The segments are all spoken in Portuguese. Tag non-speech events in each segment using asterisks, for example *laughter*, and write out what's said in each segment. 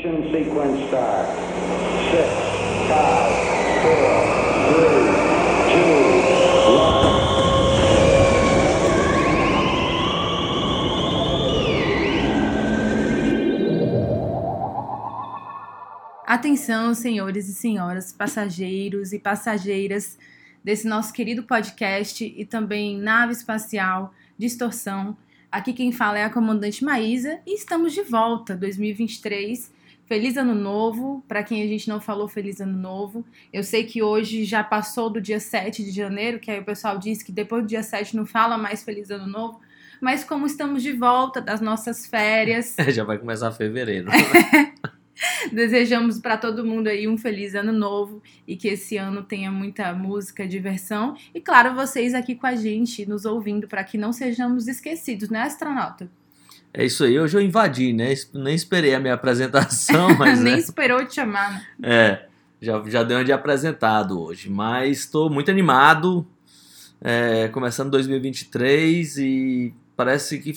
Ignition sequence start. Six, five, four, three, two, one. Atenção, senhores e senhoras, passageiros e passageiras desse nosso querido podcast e também nave espacial Distorção. Aqui quem fala é a comandante Maísa e estamos de volta, 2023. Feliz ano novo, para quem a gente não falou feliz ano novo. Eu sei que hoje já passou do dia 7 de janeiro, que aí o pessoal diz que depois do dia 7 não fala mais feliz ano novo. Mas como estamos de volta das nossas férias, *laughs* Já vai começar fevereiro. *laughs* Desejamos para todo mundo aí um feliz ano novo e que esse ano tenha muita música, diversão e claro, vocês aqui com a gente, nos ouvindo para que não sejamos esquecidos, né, astronauta? É isso aí, hoje eu invadi, né? Nem esperei a minha apresentação, *laughs* mas Nem né? esperou te chamar. né? É, já, já deu uma de apresentado hoje, mas estou muito animado, é, começando 2023 e parece que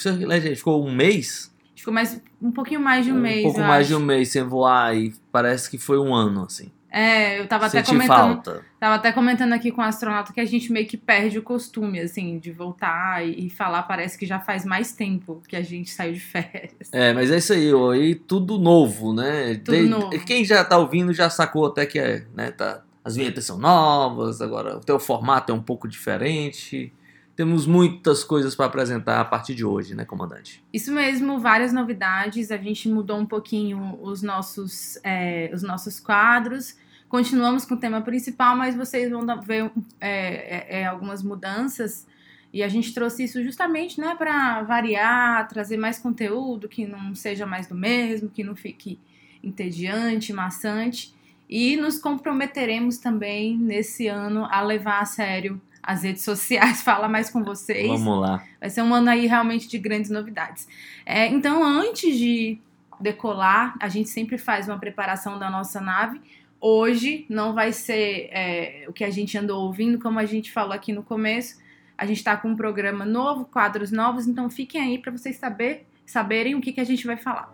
ficou um mês, Ficou mais um pouquinho mais de um, mês, pouco eu mais acho. de um mês sem voar e parece que foi um ano, assim. É, eu tava até Senti comentando, falta. tava até comentando aqui com o astronauta que a gente meio que perde o costume assim de voltar e, falar, parece que já faz mais tempo que a gente saiu de férias. É, mas é isso aí, ó, e tudo novo, né? Tudo novo. Quem já tá ouvindo já sacou até que é, né, tá, as vinhetas são novas, agora o teu formato é um pouco diferente. Temos muitas coisas para apresentar a partir de hoje, né, comandante? Isso mesmo, várias novidades. A gente mudou um pouquinho os nossos, é, os nossos quadros. Continuamos com o tema principal, mas vocês vão ver é, é, é, algumas mudanças. E a gente trouxe isso justamente né, para variar, trazer mais conteúdo que não seja mais do mesmo, que não fique entediante, maçante. E nos comprometeremos também nesse ano a levar a sério as redes sociais, *laughs* falar mais com vocês. Vamos lá. Vai ser um ano aí realmente de grandes novidades. É, então, antes de decolar, a gente sempre faz uma preparação da nossa nave. Hoje não vai ser é, o que a gente andou ouvindo, como a gente falou aqui no começo. A gente está com um programa novo, quadros novos, então fiquem aí para vocês saber, saberem o que, que a gente vai falar.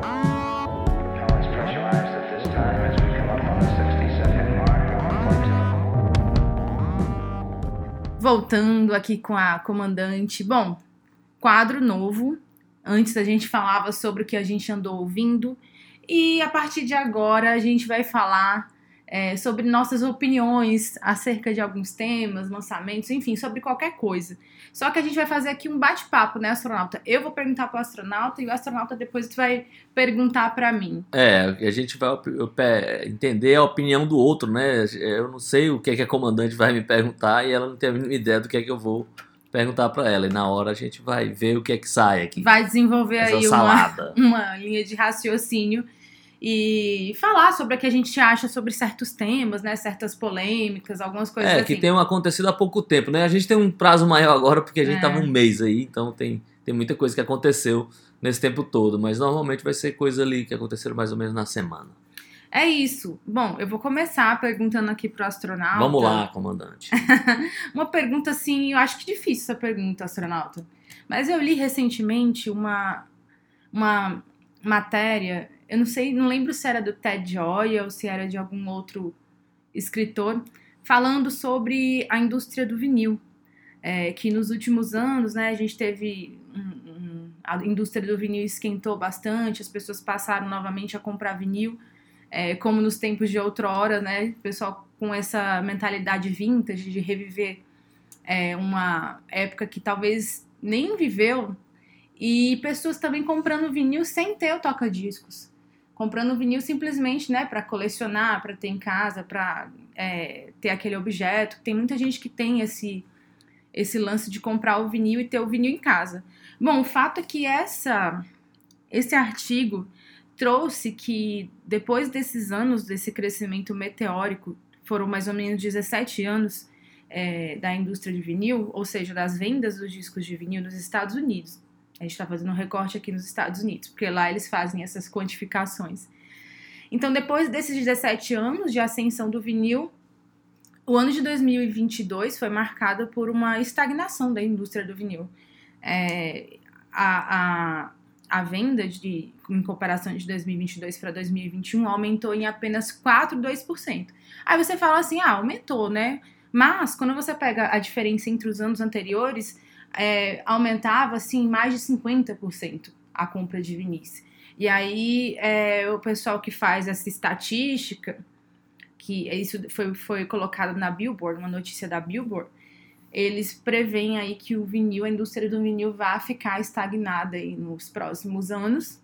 Now it's pressurized at this time as we come up on the 60 second mark. 1.2. Voltando aqui com a comandante. Bom, quadro novo. Antes a gente falava sobre o que a gente andou ouvindo. E a partir de agora a gente vai falar é, sobre nossas opiniões acerca de alguns temas, lançamentos, enfim, sobre qualquer coisa. Só que a gente vai fazer aqui um bate-papo, né, astronauta? Eu vou perguntar para o astronauta e o astronauta depois vai perguntar para mim. É, a gente vai entender a opinião do outro, né? Eu não sei o que, é que a comandante vai me perguntar e ela não tem a mínima ideia do que é que eu vou perguntar para ela. E na hora a gente vai ver o que é que sai aqui. Vai desenvolver Essa aí uma, *laughs* uma linha de raciocínio e falar sobre o que a gente acha sobre certos temas, né? Certas polêmicas, algumas coisas É, assim. que tem acontecido há pouco tempo, né? A gente tem um prazo maior agora porque a gente É. tava um mês aí, então tem, tem muita coisa que aconteceu nesse tempo todo, mas normalmente vai ser coisa ali que aconteceram mais ou menos na semana. É isso. Bom, eu vou começar perguntando aqui pro astronauta. Vamos lá, comandante. *laughs* Uma pergunta assim, eu acho que difícil essa pergunta, astronauta. Mas eu li recentemente uma, uma matéria, eu não sei, não lembro se era do Ted Joy ou se era de algum outro escritor, falando sobre a indústria do vinil. É, que nos últimos anos, né, a gente teve um- um- a indústria do vinil esquentou bastante, as pessoas passaram novamente a comprar vinil, é, como nos tempos de outrora, né, o pessoal com essa mentalidade vintage de reviver é, uma época que talvez nem viveu, e pessoas também comprando vinil sem ter o toca-discos. Comprando vinil simplesmente, né, para colecionar, para ter em casa, para ter aquele objeto. Tem muita gente que tem esse esse lance de comprar o vinil e ter o vinil em casa. Bom, o fato é que essa esse artigo trouxe que depois desses anos desse crescimento meteórico, foram mais ou menos 17 anos é, da indústria de vinil, ou seja, das vendas dos discos de vinil nos Estados Unidos. A gente está fazendo um recorte aqui nos Estados Unidos, porque lá eles fazem essas quantificações. Então, depois desses 17 anos de ascensão do vinil, o ano de 2022 foi marcado por uma estagnação da indústria do vinil. É, a, a, a venda de, em comparação de 2022 para 2021 aumentou em apenas 4,2%. Aí você fala assim, ah, aumentou, né? Mas quando você pega a diferença entre os anos anteriores, é, aumentava assim mais de 50% a compra de vinis. E aí é, o pessoal que faz essa estatística, que isso foi, foi colocado na Billboard, uma notícia da Billboard, eles preveem aí que o vinil, a indústria do vinil vai ficar estagnada aí nos próximos anos.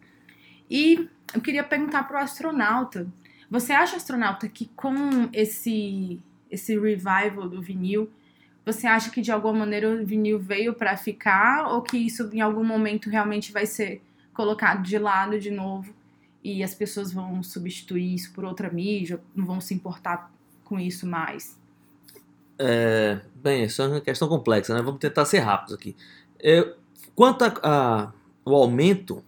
E eu queria perguntar para o astronauta, você acha, astronauta, que com esse, esse revival do vinil, você acha que de alguma maneira o vinil veio para ficar ou que isso em algum momento realmente vai ser colocado de lado de novo e as pessoas vão substituir isso por outra mídia, não vão se importar com isso mais? É, bem, isso é uma questão complexa, né? Vamos tentar ser rápidos aqui. É, quanto ao aumento,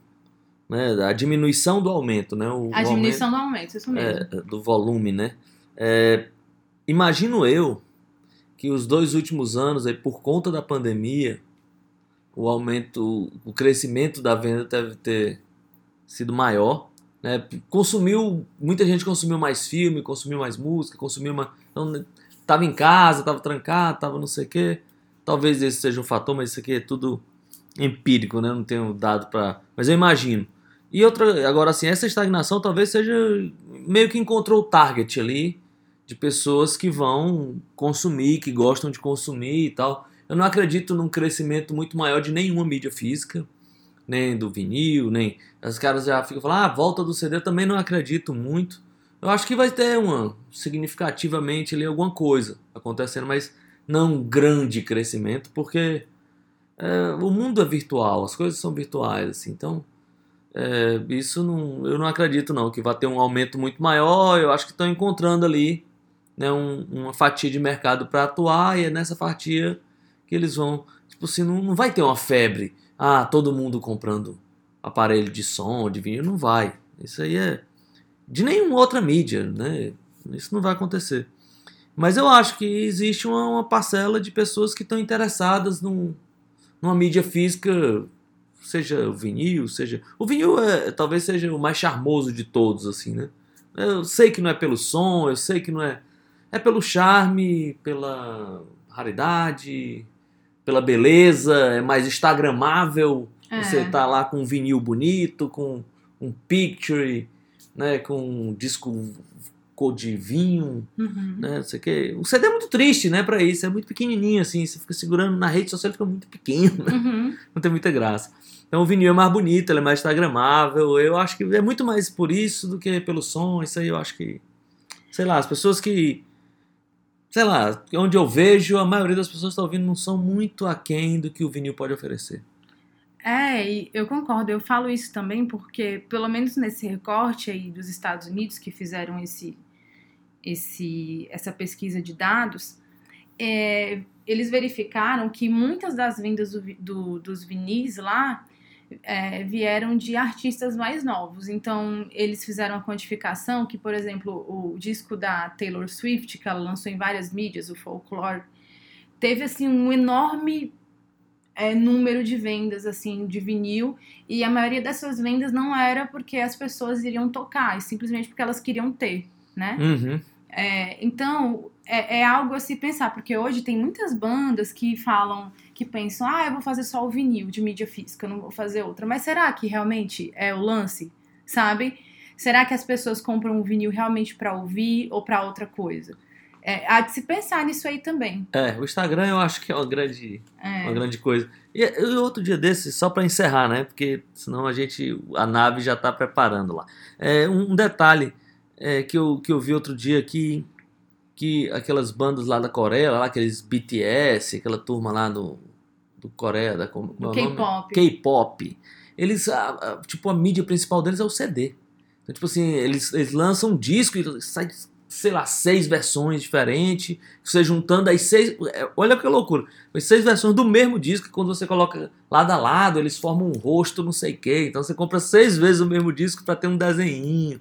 né, a diminuição do aumento, né? O, a diminuição aumento, do aumento, isso mesmo. É, do volume, né? É, imagino eu que os dois últimos anos, aí, por conta da pandemia, o aumento, o crescimento da venda deve ter sido maior. Né? Consumiu, muita gente consumiu mais filme, consumiu mais música, consumiu uma. Então, tava em casa, tava trancado, tava não sei o quê. Talvez esse seja um fator, mas isso aqui é tudo empírico, né? Não tenho dado para, mas eu imagino. E outra, agora assim, essa estagnação talvez seja meio que encontrou o target ali de pessoas que vão consumir, que gostam de consumir e tal. Eu não acredito num crescimento muito maior de nenhuma mídia física, nem do vinil, nem. Os caras já ficam falando, ah, volta do CD, eu também não acredito muito. Eu acho que vai ter uma significativamente ali alguma coisa acontecendo, mas não um grande crescimento, porque é, o mundo é virtual, as coisas são virtuais, assim, então é, isso não, eu não acredito não que vai ter um aumento muito maior. Eu acho que estão encontrando ali né, um, uma fatia de mercado para atuar e é nessa fatia que eles vão, tipo assim, não, não vai ter uma febre, ah, todo mundo comprando aparelho de som, de vinho, não vai. Isso aí é de nenhuma outra mídia, né? Isso não vai acontecer. Mas eu acho que existe uma, uma parcela de pessoas que estão interessadas num, numa mídia física, seja o vinil, seja. O vinil é, talvez seja o mais charmoso de todos, assim, né? Eu sei que não é pelo som, eu sei que não é. É pelo charme, pela raridade, pela beleza, é mais instagramável. É. Você tá lá com um vinil bonito, com um picture né, com um disco cor de vinho, uhum. né, não sei o quê. O CD é muito triste, né, para isso, é muito pequenininho assim, você fica segurando na rede social, fica muito pequeno, né? uhum. não tem muita graça. Então o vinil é mais bonito, ele é mais instagramável, eu acho que é muito mais por isso do que pelo som, isso aí eu acho que, sei lá, as pessoas que, sei lá, onde eu vejo, a maioria das pessoas que estão ouvindo não são muito aquém do que o vinil pode oferecer. É, eu concordo. Eu falo isso também porque, pelo menos nesse recorte aí dos Estados Unidos que fizeram esse, esse, essa pesquisa de dados, é, eles verificaram que muitas das vendas do, do, dos vinis lá é, vieram de artistas mais novos. Então, eles fizeram a quantificação que, por exemplo, o disco da Taylor Swift, que ela lançou em várias mídias, o Folklore, teve assim um enorme é, número de vendas assim de vinil e a maioria dessas vendas não era porque as pessoas iriam tocar, simplesmente porque elas queriam ter, né? Uhum. É, então é, é, algo a se pensar, porque hoje tem muitas bandas que falam, que pensam, ah, eu vou fazer só o vinil de mídia física, não vou fazer outra. Mas será que realmente é o lance, sabe? Será que as pessoas compram o vinil realmente para ouvir ou para outra coisa? É, há de se pensar nisso aí também. É, o Instagram eu acho que é uma grande, É. uma grande coisa. E e outro dia desse, só para encerrar, né? Porque senão a gente, a nave já tá preparando lá. É, um um detalhe é, que, eu, que eu vi outro dia que, que aquelas bandas lá da Coreia, lá aqueles BTS, aquela turma lá do, do Coreia, da como, como é? K-pop. K-pop. Eles, a- a- tipo, a mídia principal deles é o CD. Então, tipo assim, eles, eles lançam um disco e sai, sei lá, seis versões diferentes. Você juntando aí seis. é, Olha que loucura. Foi seis versões do mesmo disco. Quando você coloca lado a lado, eles formam um rosto, não sei o quê. Então você compra seis vezes o mesmo disco para ter um desenhinho.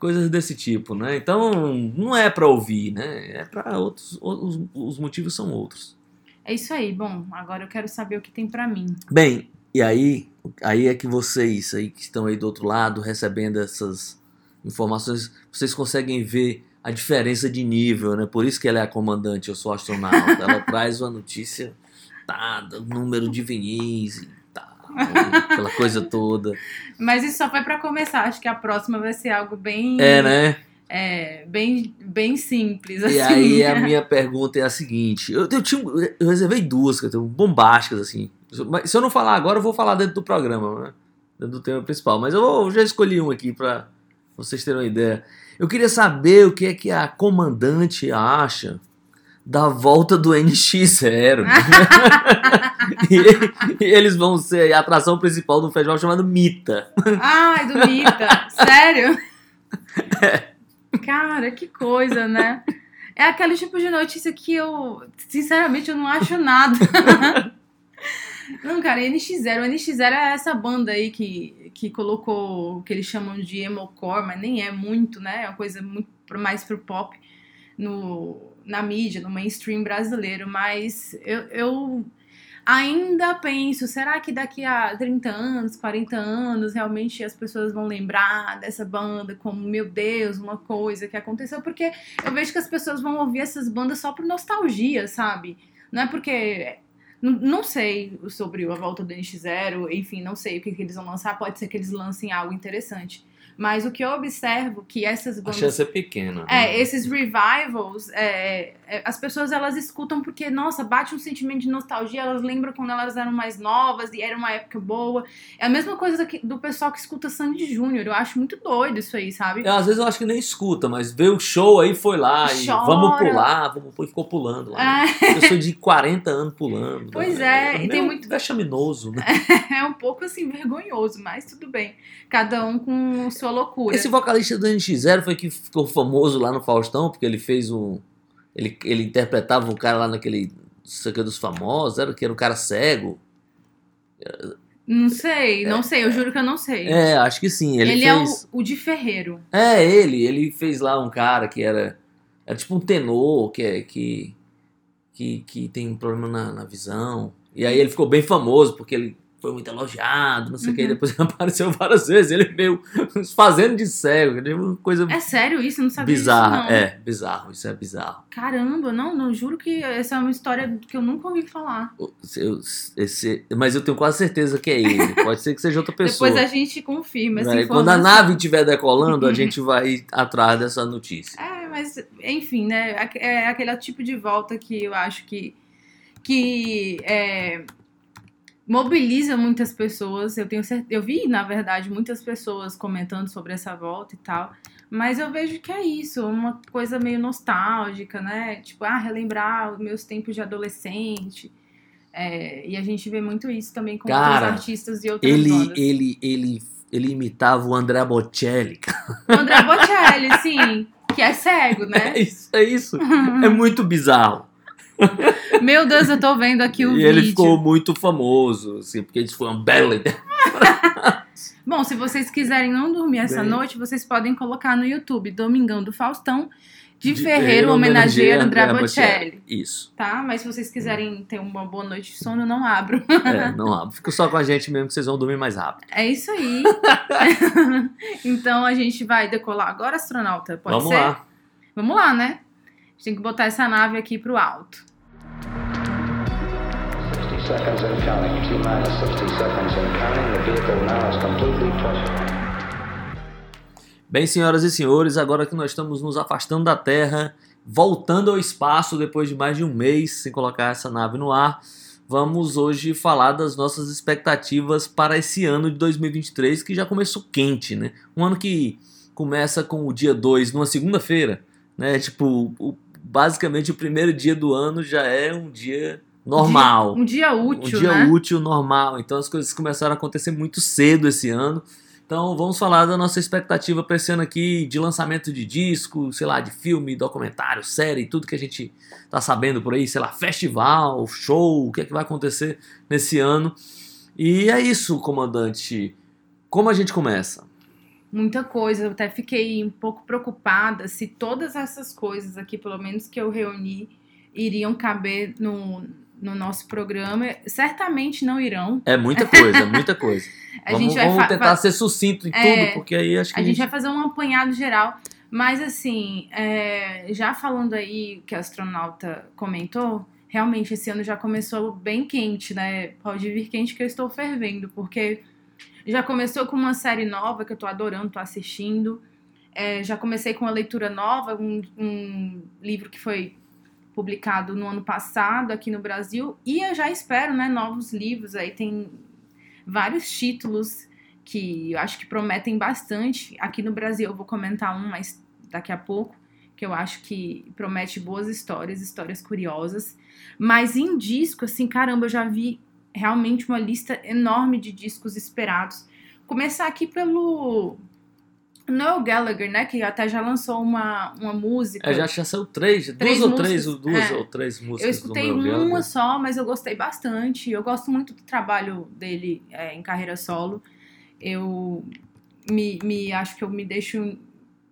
Coisas desse tipo, né? Então não é para ouvir, né? É para outros. Os, os motivos são outros. É isso aí. Bom, agora eu quero saber o que tem pra mim. Bem, E aí, aí é que vocês aí que estão aí do outro lado recebendo essas informações, vocês conseguem ver a diferença de nível, né? Por isso que ela é a comandante, eu sou astronauta. Ela *laughs* traz uma notícia, tá, número de Vinícius, tá, *laughs* aquela coisa toda. Mas isso só foi pra começar. Acho que a próxima vai ser algo bem. É, né? é, bem, bem simples. E assim. aí a minha pergunta é a seguinte: eu, eu, tinha, eu reservei duas, bombásticas, assim. Mas se eu não falar agora, eu vou falar dentro do programa, né? Dentro do tema principal. Mas eu, vou- eu já escolhi um aqui pra vocês terem uma ideia. Eu queria saber o que é que a comandante acha da volta do NX0. *laughs* e, e eles vão ser a atração principal do festival chamado Mita. Ai, do Mita. Sério? *laughs* Cara, que coisa, né? É aquele tipo de notícia que eu, sinceramente, eu não acho nada. *laughs* Não, cara, NX0. O NX0 é essa banda aí que, que colocou o que eles chamam de emocore, mas nem é muito, né? É uma coisa muito mais pro pop no, na mídia, no mainstream brasileiro. Mas eu, eu ainda penso, será que daqui a 30 anos, 40 anos, realmente as pessoas vão lembrar dessa banda como, meu Deus, uma coisa que aconteceu? Porque eu vejo que as pessoas vão ouvir essas bandas só por nostalgia, sabe? Não é porque. Não, sei sobre a volta do NX0, enfim, não sei o que, que eles vão lançar, pode ser que eles lancem algo interessante. Mas o que eu observo que essas A bandas. chance é pequena. É, né? esses revivals, é, as pessoas elas escutam porque, nossa, bate um sentimento de nostalgia, elas lembram quando elas eram mais novas e era uma época boa. É a mesma coisa que- do pessoal que escuta Sandy Júnior, eu acho muito doido isso aí, sabe? É, às vezes eu acho que nem escuta, mas vê o show aí, foi lá e Chora. vamos pular, vamos pular, e ficou pulando lá. É, Pessoa de 40 anos pulando. Pois né? é, e meio tem muito- vexaminoso, né? *laughs* é um pouco assim vergonhoso, mas tudo bem. Cada um com sua loucura. Esse vocalista do NX0 foi que ficou famoso lá no Faustão, porque ele fez um. Ele, ele interpretava um cara lá naquele. É dos famosos, era que era um cara cego. Não sei, não sei, eu juro que eu não sei. É, acho que sim. Ele, Ele, é fez. o, o de Ferreiro. É, ele. Ele fez lá um cara que era. Era tipo um tenor, que, é, que, que, que tem um problema na, na visão. E aí ele ficou bem famoso, porque ele foi muito elogiado, não sei o que. Uhum. depois *laughs* ele apareceu várias vezes. Ele meio *laughs* fazendo de cego. é Uma coisa É sério isso? Eu não sabia bizarra. disso, não. É, bizarro. Isso é bizarro. Caramba, não, não, juro que essa é uma história que eu nunca ouvi falar. Eu- esse- mas eu tenho quase certeza que é ele. *laughs* Pode ser que seja outra pessoa. Depois a gente confirma Né? Quando a nave estiver decolando, a gente vai atrás dessa notícia. É, mas enfim, né? É aquele tipo de volta que eu acho que, que é, mobiliza muitas pessoas. Eu tenho certeza, eu vi, na verdade, muitas pessoas comentando sobre essa volta e tal. Mas eu vejo que é isso, uma coisa meio nostálgica, né? Tipo, ah, relembrar os meus tempos de adolescente. É, e a gente vê muito isso também com Cara, outros artistas e outras Ele, bandas. ele, ele, ele imitava o André Bocelli. *laughs* O André Bocelli, sim, que é cego, né? É isso, é isso. É muito bizarro. Meu Deus, eu tô vendo aqui o e vídeo. ele ficou muito famoso, assim, porque foi um belo ideia. *laughs* Bom, se vocês quiserem não dormir essa Bem. noite, vocês podem colocar no YouTube Domingão do Faustão de, De Ferreiro Ferreiro homenageia André Bocelli, Isso. tá? Mas se vocês quiserem ter uma boa noite de sono, não abro. É, não abre. Fica só com a gente mesmo que vocês vão dormir mais rápido. É isso aí. *laughs* então a gente vai decolar agora, astronauta? Pode Vamos ser? lá. Vamos lá, né? A gente tem que botar essa nave aqui pro alto. 60 seconds and counting. T minus 60 seconds and counting. The vehicle now is completely. Bem, senhoras e senhores, agora que nós estamos nos afastando da Terra, voltando ao espaço depois de mais de um mês sem colocar essa nave no ar, vamos hoje falar das nossas expectativas para esse ano de 2023, que já começou quente, né? Um ano que começa com o dia 2 numa segunda-feira, né? Tipo, basicamente o primeiro dia do ano já é um dia normal Um dia útil, um dia né? útil normal. Então as coisas começaram a acontecer muito cedo esse ano. Então vamos falar da nossa expectativa para esse ano aqui de lançamento de disco, sei lá, de filme, documentário, série, tudo que a gente tá sabendo por aí, sei lá, festival, show, o que é que vai acontecer nesse ano. E é isso, comandante. Como a gente começa? Muita coisa. Eu até fiquei um pouco preocupada se todas essas coisas aqui, pelo menos que eu reuni, iriam caber no, no nosso programa. Certamente não irão. É muita coisa, muita coisa. *laughs* A vamos gente vai vamos tentar ser sucinto em É, tudo, porque aí acho que A gente vai fazer um apanhado geral. Mas, assim, é, já falando aí que a astronauta comentou, realmente esse ano já começou bem quente, né? Pode vir quente que eu estou fervendo, porque já começou com uma série nova que eu tô adorando, tô assistindo. É, já comecei com uma leitura nova, um, um livro que foi publicado no ano passado aqui no Brasil. E eu já espero, né, novos livros. Aí tem vários títulos que eu acho que prometem bastante. Aqui no Brasil eu vou comentar um mais daqui a pouco, que eu acho que promete boas histórias, histórias curiosas. Mas em disco, assim, caramba, eu já vi realmente uma lista enorme de discos esperados. Começar aqui pelo Noel Gallagher, né, que até já lançou uma, uma música. É, já, já saiu três, Três duas ou três, músicas, duas é. ou três músicas Eu escutei uma Gallagher. só, mas eu gostei bastante. Eu gosto muito do trabalho dele é, em carreira solo. Eu me, me acho que eu me deixo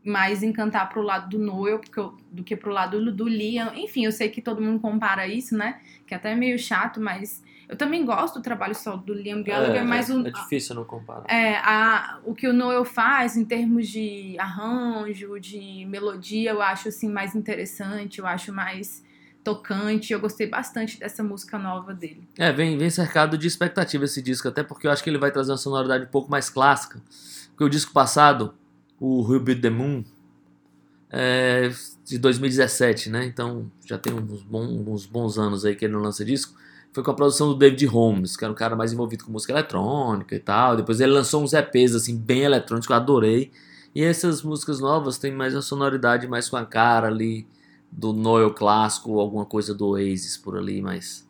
mais encantar pro lado do Noel porque eu- do que pro lado do, do Liam. Enfim, eu sei que todo mundo compara isso, né? Que até é meio chato, mas eu também gosto do trabalho solo do Liam Gallagher, é, mas é, o, é difícil não comparar. é, a, o que o Noel faz em termos de arranjo, de melodia, eu acho assim mais interessante, eu acho mais tocante. Eu gostei bastante dessa música nova dele. É, vem, vem cercado de expectativa esse disco, até porque eu acho que ele vai trazer uma sonoridade um pouco mais clássica. Porque o disco passado, o Built the Moon, é de 2017, né? Então já tem uns bons, uns bons anos aí que ele não lança disco. Foi com a produção do David Holmes, que era um cara mais envolvido com música eletrônica e tal. Depois ele lançou uns EPs assim, bem eletrônicos, que eu adorei. E essas músicas novas têm mais uma sonoridade mais com a cara ali do Noel clássico, alguma coisa do Oasis por ali, mas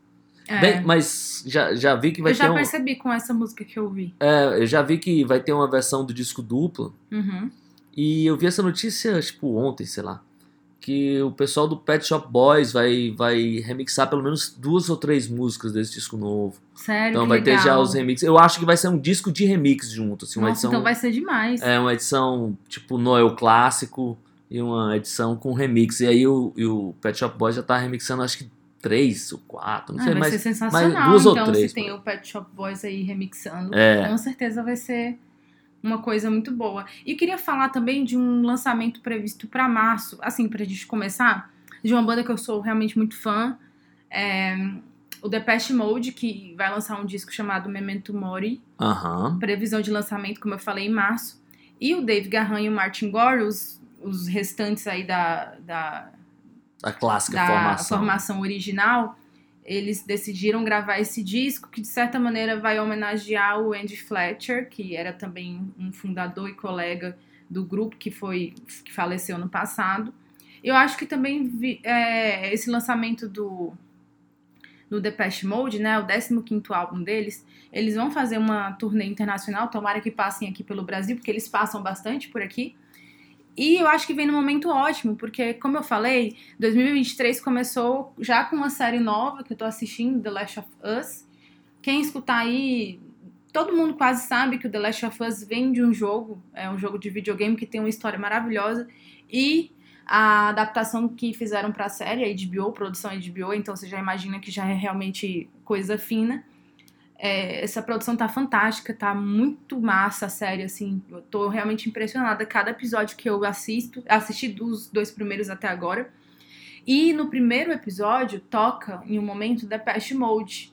É, Bem, mas já, já vi que vai eu já ter um. percebi com essa música que eu ouvi. É, eu já vi que vai ter uma versão do disco duplo. Uhum. E eu vi essa notícia, tipo, ontem, sei lá. Que o pessoal do Pet Shop Boys vai, vai remixar pelo menos duas ou três músicas desse disco novo. Sério, Então vai ter já legal. os remixes. Eu acho que vai ser um disco de remix junto, assim, uma Nossa, edição. então vai ser demais. É uma edição tipo Noel clássico e uma edição com remix. E aí o, e o Pet Shop Boys já tá remixando, acho que três ou quatro, não Ah, sei, vai mas ser sensacional. duas ou então, três, se tem o Pet Shop Boys aí remixando, É. com certeza vai ser uma coisa muito boa. E eu queria falar também de um lançamento previsto para março, assim, pra gente começar, de uma banda que eu sou realmente muito fã, é o Depeche Mode, que vai lançar um disco chamado Memento Mori, Aham. previsão de lançamento, como eu falei, em março. E o Dave Garran e o Martin Gore, os, os restantes aí da, da, A clássica da formação. formação original, eles decidiram gravar esse disco que de certa maneira vai homenagear o Andy Fletcher, que era também um fundador e colega do grupo que foi que faleceu no passado. Eu acho que também vi- é, esse lançamento do do Depeche Mode, né, o 15º álbum deles, eles vão fazer uma turnê internacional, tomara que passem aqui pelo Brasil, porque eles passam bastante por aqui. E eu acho que vem num momento ótimo, porque, como eu falei, 2023 começou já com uma série nova que eu tô assistindo, The Last of Us. Quem escutar aí, todo mundo quase sabe que o The Last of Us vem de um jogo, é um jogo de videogame que tem uma história maravilhosa. E a adaptação que fizeram pra série, a HBO, produção HBO, então você já imagina que já é realmente coisa fina. É, essa produção tá fantástica, tá muito massa a série, assim, eu tô realmente impressionada. Cada episódio que eu assisto, assisti dos dois primeiros até agora. E no primeiro episódio toca em um momento Depeche Mode.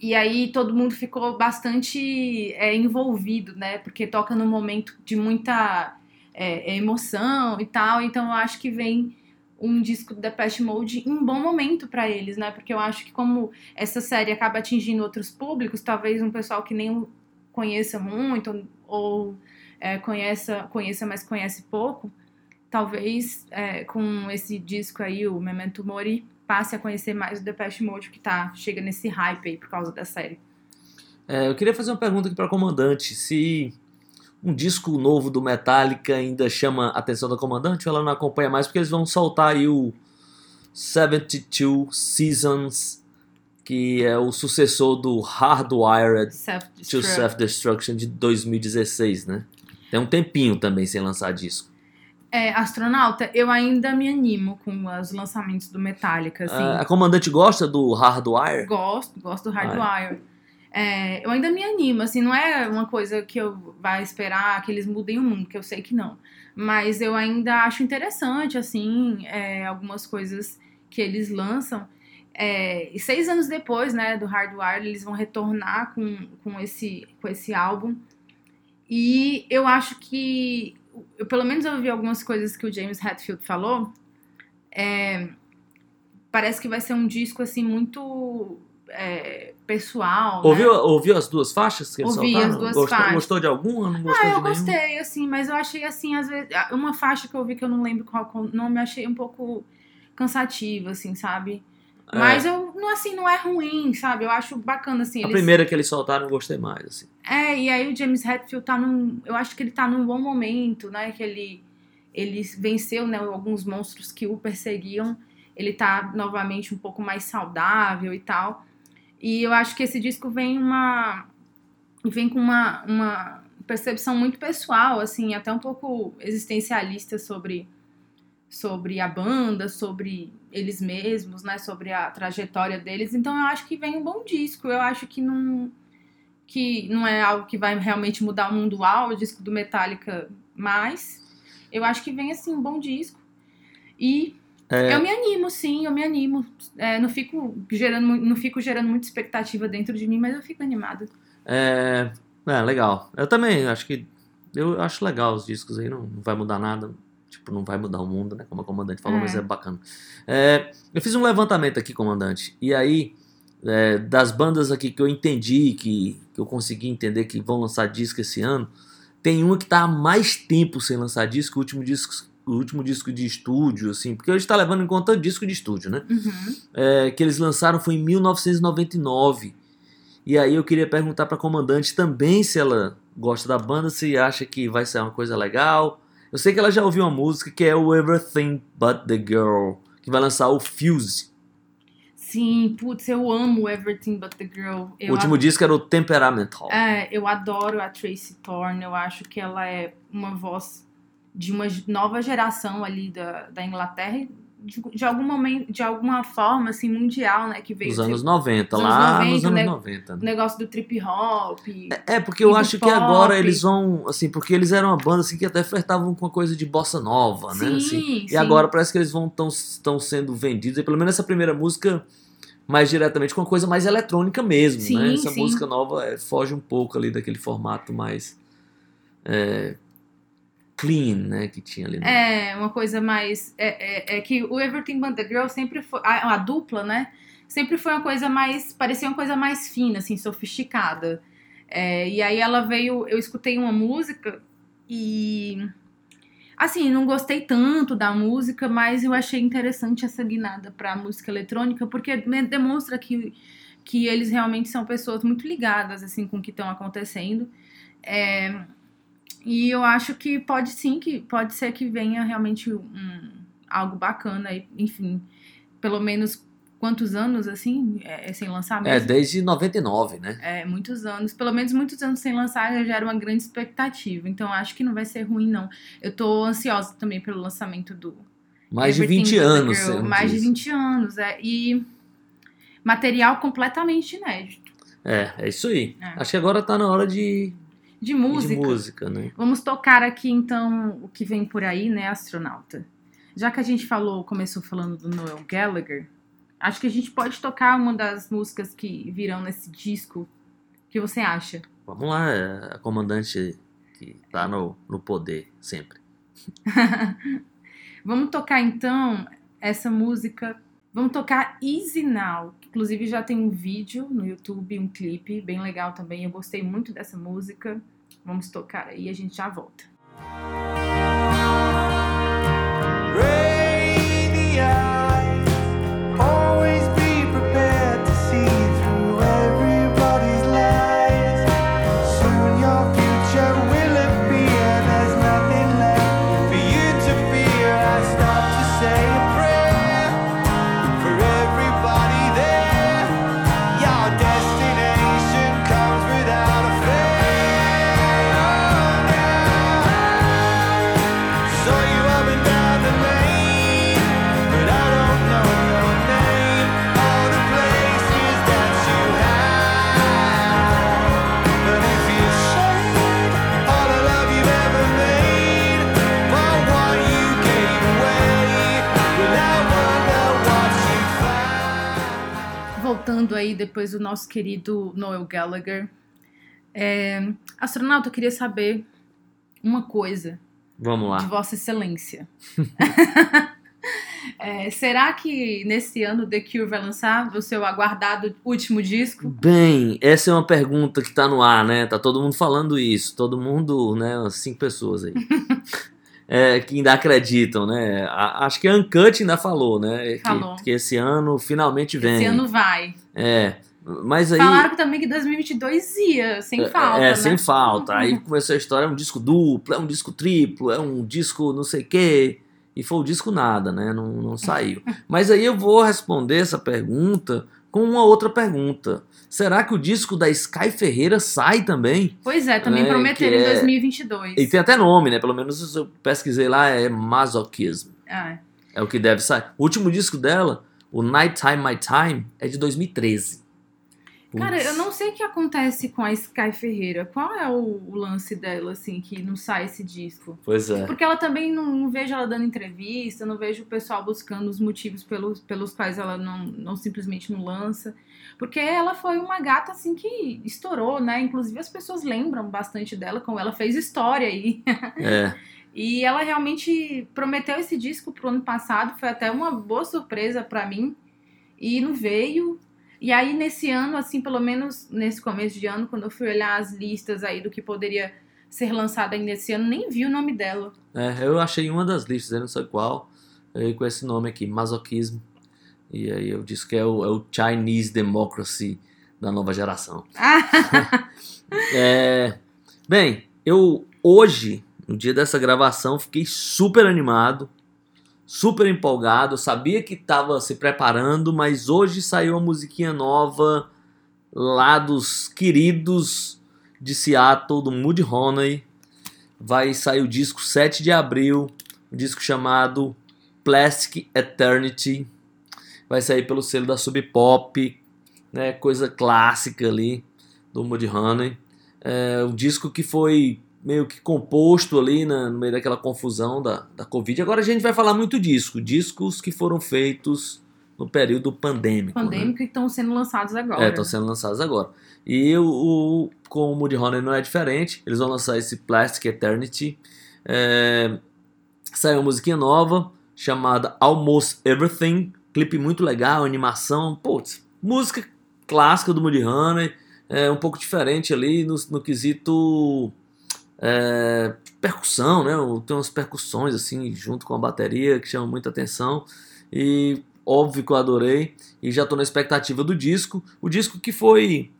E aí todo mundo ficou bastante é, envolvido, né? Porque toca num momento de muita é, emoção e tal. Então eu acho que vem um disco do Depeche Mode em um bom momento pra eles, né? Porque eu acho que como essa série acaba atingindo outros públicos, talvez um pessoal que nem conheça muito ou é, conheça, conheça, mas conhece pouco, talvez é, com esse disco aí, o Memento Mori, passe a conhecer mais o Depeche Mode, que tá, chega nesse hype aí por causa da série. É, eu queria fazer uma pergunta aqui para comandante. Se um disco novo do Metallica ainda chama a atenção da comandante ou ela não acompanha mais, porque eles vão soltar aí o 72 Seasons, que é o sucessor do Hardwired to Self-Destruct. Self-Destruction de 2016, né? Tem um tempinho também sem lançar disco. É, astronauta, eu ainda me animo com os lançamentos do Metallica, assim. Ah, a comandante gosta do Hardwire? Gosto, gosto do Hardwire. É, eu ainda me animo, assim, não é uma coisa que eu vai esperar que eles mudem o mundo, que eu sei que não. Mas eu ainda acho interessante, assim, é, algumas coisas que eles lançam. É, e seis anos depois, né, do Hardwire, eles vão retornar com, com, esse, com esse álbum. E eu acho que, eu, pelo menos eu ouvi algumas coisas que o James Hetfield falou, é, parece que vai ser um disco, assim, muito é, pessoal, né? Ouviu, ouviu as duas faixas que eles Ouvi as duas gostou, faixas. gostou de alguma? Não gostou Ah, eu de nenhuma? gostei, assim, mas eu achei assim, às vezes, uma faixa que eu vi que eu não lembro qual o nome, eu achei um pouco cansativa, assim, sabe? É. Mas eu, não, assim, não é ruim, sabe? Eu acho bacana, assim, A eles... primeira que eles soltaram eu gostei mais, assim. É, e aí o James Hetfield tá num, eu acho que ele tá num bom momento, né, que ele, ele venceu, né, alguns monstros que o perseguiam, ele tá novamente um pouco mais saudável e tal, e eu acho que esse disco vem uma, vem com uma, uma percepção muito pessoal, assim, até um pouco existencialista sobre, sobre a banda, sobre eles mesmos, né, sobre a trajetória deles, então eu acho que vem um bom disco, eu acho que não que não é algo que vai realmente mudar o mundo ao disco do Metallica mais. Eu acho que vem assim um bom disco. E É. eu me animo, sim, eu me animo. É, não fico gerando não fico gerando muita expectativa dentro de mim, mas eu fico animada. É, é, legal. Eu também acho que. Eu acho legal os discos aí, não, não vai mudar nada. Tipo, não vai mudar o mundo, né? Como a comandante falou, É. mas é bacana. É, eu fiz um levantamento aqui, comandante. E aí, é, das bandas aqui que eu entendi, que, que eu consegui entender que vão lançar disco esse ano, tem uma que tá há mais tempo sem lançar disco, o último disco, o último disco de estúdio, assim, porque hoje tá levando em conta disco de estúdio, né? Uhum. é, que eles lançaram foi em 1999. E aí eu queria perguntar para a comandante também se ela gosta da banda, se acha que vai ser uma coisa legal. Eu sei que ela já ouviu uma música que é o Everything But the Girl, que vai lançar o Fuse. Sim, putz, eu amo Everything But the Girl. Eu o último disco era o Temperamental. É, eu adoro a Tracy Thorn, eu acho que ela é uma voz de uma nova geração ali da, da Inglaterra, de, de algum momento, de alguma forma, assim, mundial, né, que veio Nos do anos 90, Nos lá anos nos 90, anos né? 90. né? negócio do trip hop. É, porque eu acho que pop. agora eles vão, assim, porque eles eram uma banda assim que até flertavam com a coisa de bossa nova, né? sim, Assim, sim. E agora parece que eles vão estão sendo vendidos, e pelo menos essa primeira música, mais diretamente com uma coisa mais eletrônica mesmo, Sim, né? Essa música nova é, foge um pouco ali daquele formato mais é, clean, né? Que tinha ali. É, uma coisa mais. É, é, é que o Everything But the Girl sempre foi. A, a dupla, né? Sempre foi uma coisa mais. Parecia uma coisa mais fina, assim, sofisticada. É, e aí ela veio. Eu escutei uma música e. Assim, não gostei tanto da música, mas eu achei interessante essa guinada pra música eletrônica, porque demonstra que, que eles realmente são pessoas muito ligadas, assim, com o que estão acontecendo. É, e eu acho que pode sim, que pode ser que venha realmente um, algo bacana, enfim, pelo menos quantos anos, assim, é, sem lançar É, mesmo? desde 99, né? É, muitos anos, pelo menos muitos anos sem lançar já era uma grande expectativa, então acho que não vai ser ruim, não. Eu tô ansiosa também pelo lançamento do Mais de Everything 20 But the anos. Mais de disso. 20 anos, é, e material completamente inédito. É, é isso aí. É. Acho que agora tá na hora de, De música. de música, né? Vamos tocar aqui então o que vem por aí, né, astronauta? Já que a gente falou, começou falando do Noel Gallagher, acho que a gente pode tocar uma das músicas que virão nesse disco. O que você acha? Vamos lá, é a comandante que tá no, no poder sempre. *laughs* Vamos tocar então essa música. Vamos tocar Easy Now. que Inclusive já tem um vídeo no YouTube, um clipe bem legal também. Eu gostei muito dessa música. Vamos tocar aí e a gente já volta. Voltando aí depois do nosso querido Noel Gallagher. É, astronauta, eu queria saber uma coisa Vamos de lá. Vossa Excelência. *laughs* É, será que nesse ano The Cure vai lançar o seu aguardado último disco? Bem, essa é uma pergunta que tá no ar, né? Tá todo mundo falando isso. Todo mundo, né? Cinco pessoas aí. *laughs* É, que ainda acreditam, né? A- acho que a Uncut ainda falou, né? que- Falou. Que, esse ano finalmente vem. Esse ano vai. É. Mas aí. Falaram também que 2022 ia, sem falta, é, né? sem falta. Aí *laughs* começou a história, é um disco duplo, é um disco triplo, é um disco não sei o quê. E foi o disco nada, né? Não, não saiu. *laughs* Mas aí eu vou responder essa pergunta com uma outra pergunta. Será que o disco da Sky Ferreira sai também? Pois é, também É, prometeram em é- 2022. E tem até nome, né? Pelo menos eu pesquisei lá, é Masochism. Ah, É o que deve sair. O último disco dela, o Nighttime My Time, é de 2013. Cara, Putz. eu não sei o que acontece com a Sky Ferreira. Qual é o, o lance dela, assim, que não sai esse disco? Pois é. Porque ela também não, não vejo ela dando entrevista, não vejo o pessoal buscando os motivos pelos, pelos quais ela não, não simplesmente não lança. Porque ela foi uma gata assim que estourou, né? Inclusive as pessoas lembram bastante dela, como ela fez história aí. *laughs* É. E ela realmente prometeu esse disco pro ano passado, foi até uma boa surpresa pra mim. E não veio. E aí nesse ano, assim, pelo menos nesse começo de ano, quando eu fui olhar as listas aí do que poderia ser lançado ainda esse ano, nem vi o nome dela. É, eu achei uma das listas, eu não sei qual, com esse nome aqui, Masochismo. E aí eu disse que é o, é o Chinese Democracy da nova geração. *laughs* É, bem, eu hoje, no dia dessa gravação, fiquei super animado, super empolgado. Sabia que estava se preparando, mas hoje saiu uma musiquinha nova lá dos queridos de Seattle, do Moody Honey. Vai sair o disco 7 de abril, um disco chamado Plastic Eternity. Vai sair pelo selo da Sub Pop, né, coisa clássica ali do Moody Honey. É um disco que foi meio que composto ali na- no meio daquela confusão da, da Covid. Agora a gente vai falar muito disco, discos que foram feitos no período pandêmico. né? Pandêmico que estão sendo lançados agora. É, estão sendo lançados agora. E o, o- com o Moody Honey não é diferente. Eles vão lançar esse Plastic Eternity. É, saiu uma musiquinha nova chamada Almost Everything. Clipe muito legal, animação. Putz, música clássica do Moody Honey. É um pouco diferente ali no, no quesito é, percussão, né? Tem umas percussões assim junto com a bateria que chamam muita atenção. E óbvio que eu adorei e já estou na expectativa do disco. O disco que foi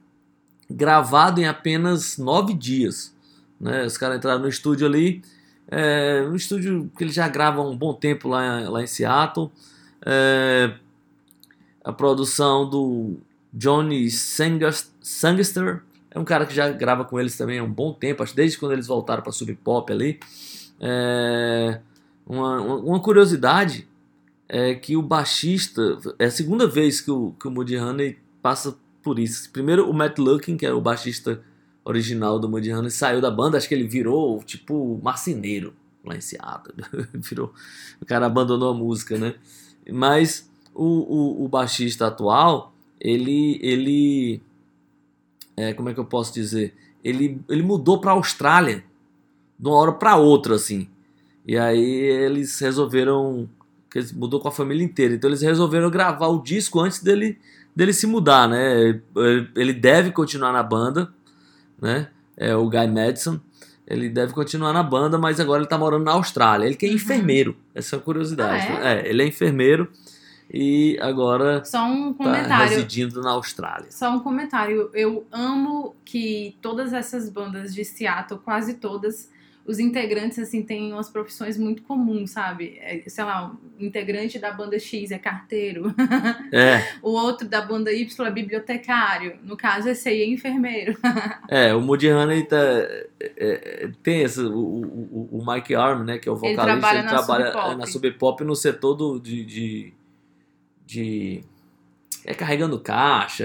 gravado em apenas nove dias. Né? Os caras entraram no estúdio ali, é, um estúdio que eles já gravam um bom tempo lá, lá em Seattle. É, a produção do Johnny Sangster é um cara que já grava com eles também há um bom tempo, acho desde quando eles voltaram para Sub Pop ali. É, uma, uma- curiosidade é que o baixista. É a segunda vez que o, que o Moody Honey passa por isso. Primeiro, o Matt Lukin, que é o baixista original do Moody Honey, saiu da banda. Acho que ele virou, tipo, marceneiro lá em Seattle. *laughs* virou, o cara abandonou a música, né? Mas o, o, o baixista atual, ele. ele é, como é que eu posso dizer? Ele, ele mudou pra Austrália de uma hora pra outra, assim. E aí eles resolveram que eles mudou com a família inteira. Então eles resolveram gravar o disco antes dele, dele se mudar, né? Ele deve continuar na banda, né? É o Guy Madison. Ele deve continuar na banda, mas agora ele tá morando na Austrália. Ele que é Uhum. enfermeiro. Essa é uma curiosidade. Ah, né? É, ele é enfermeiro e agora Só um tá comentário. residindo na Austrália. Só um comentário. Eu amo que todas essas bandas de Seattle, quase todas, os integrantes, assim, têm umas profissões muito comuns, sabe? É, sei lá, o integrante da banda X é carteiro, *laughs* É, o outro da banda Y é bibliotecário. No caso, esse aí é enfermeiro. *laughs* é, o Moody Honey tá, é, é, tem esse, o, o, o Mike Arm, né, que é o Ele vocalista, trabalha ele na trabalha Sub Pop. é, na Sub Pop no setor do, de, de, de- é carregando caixa,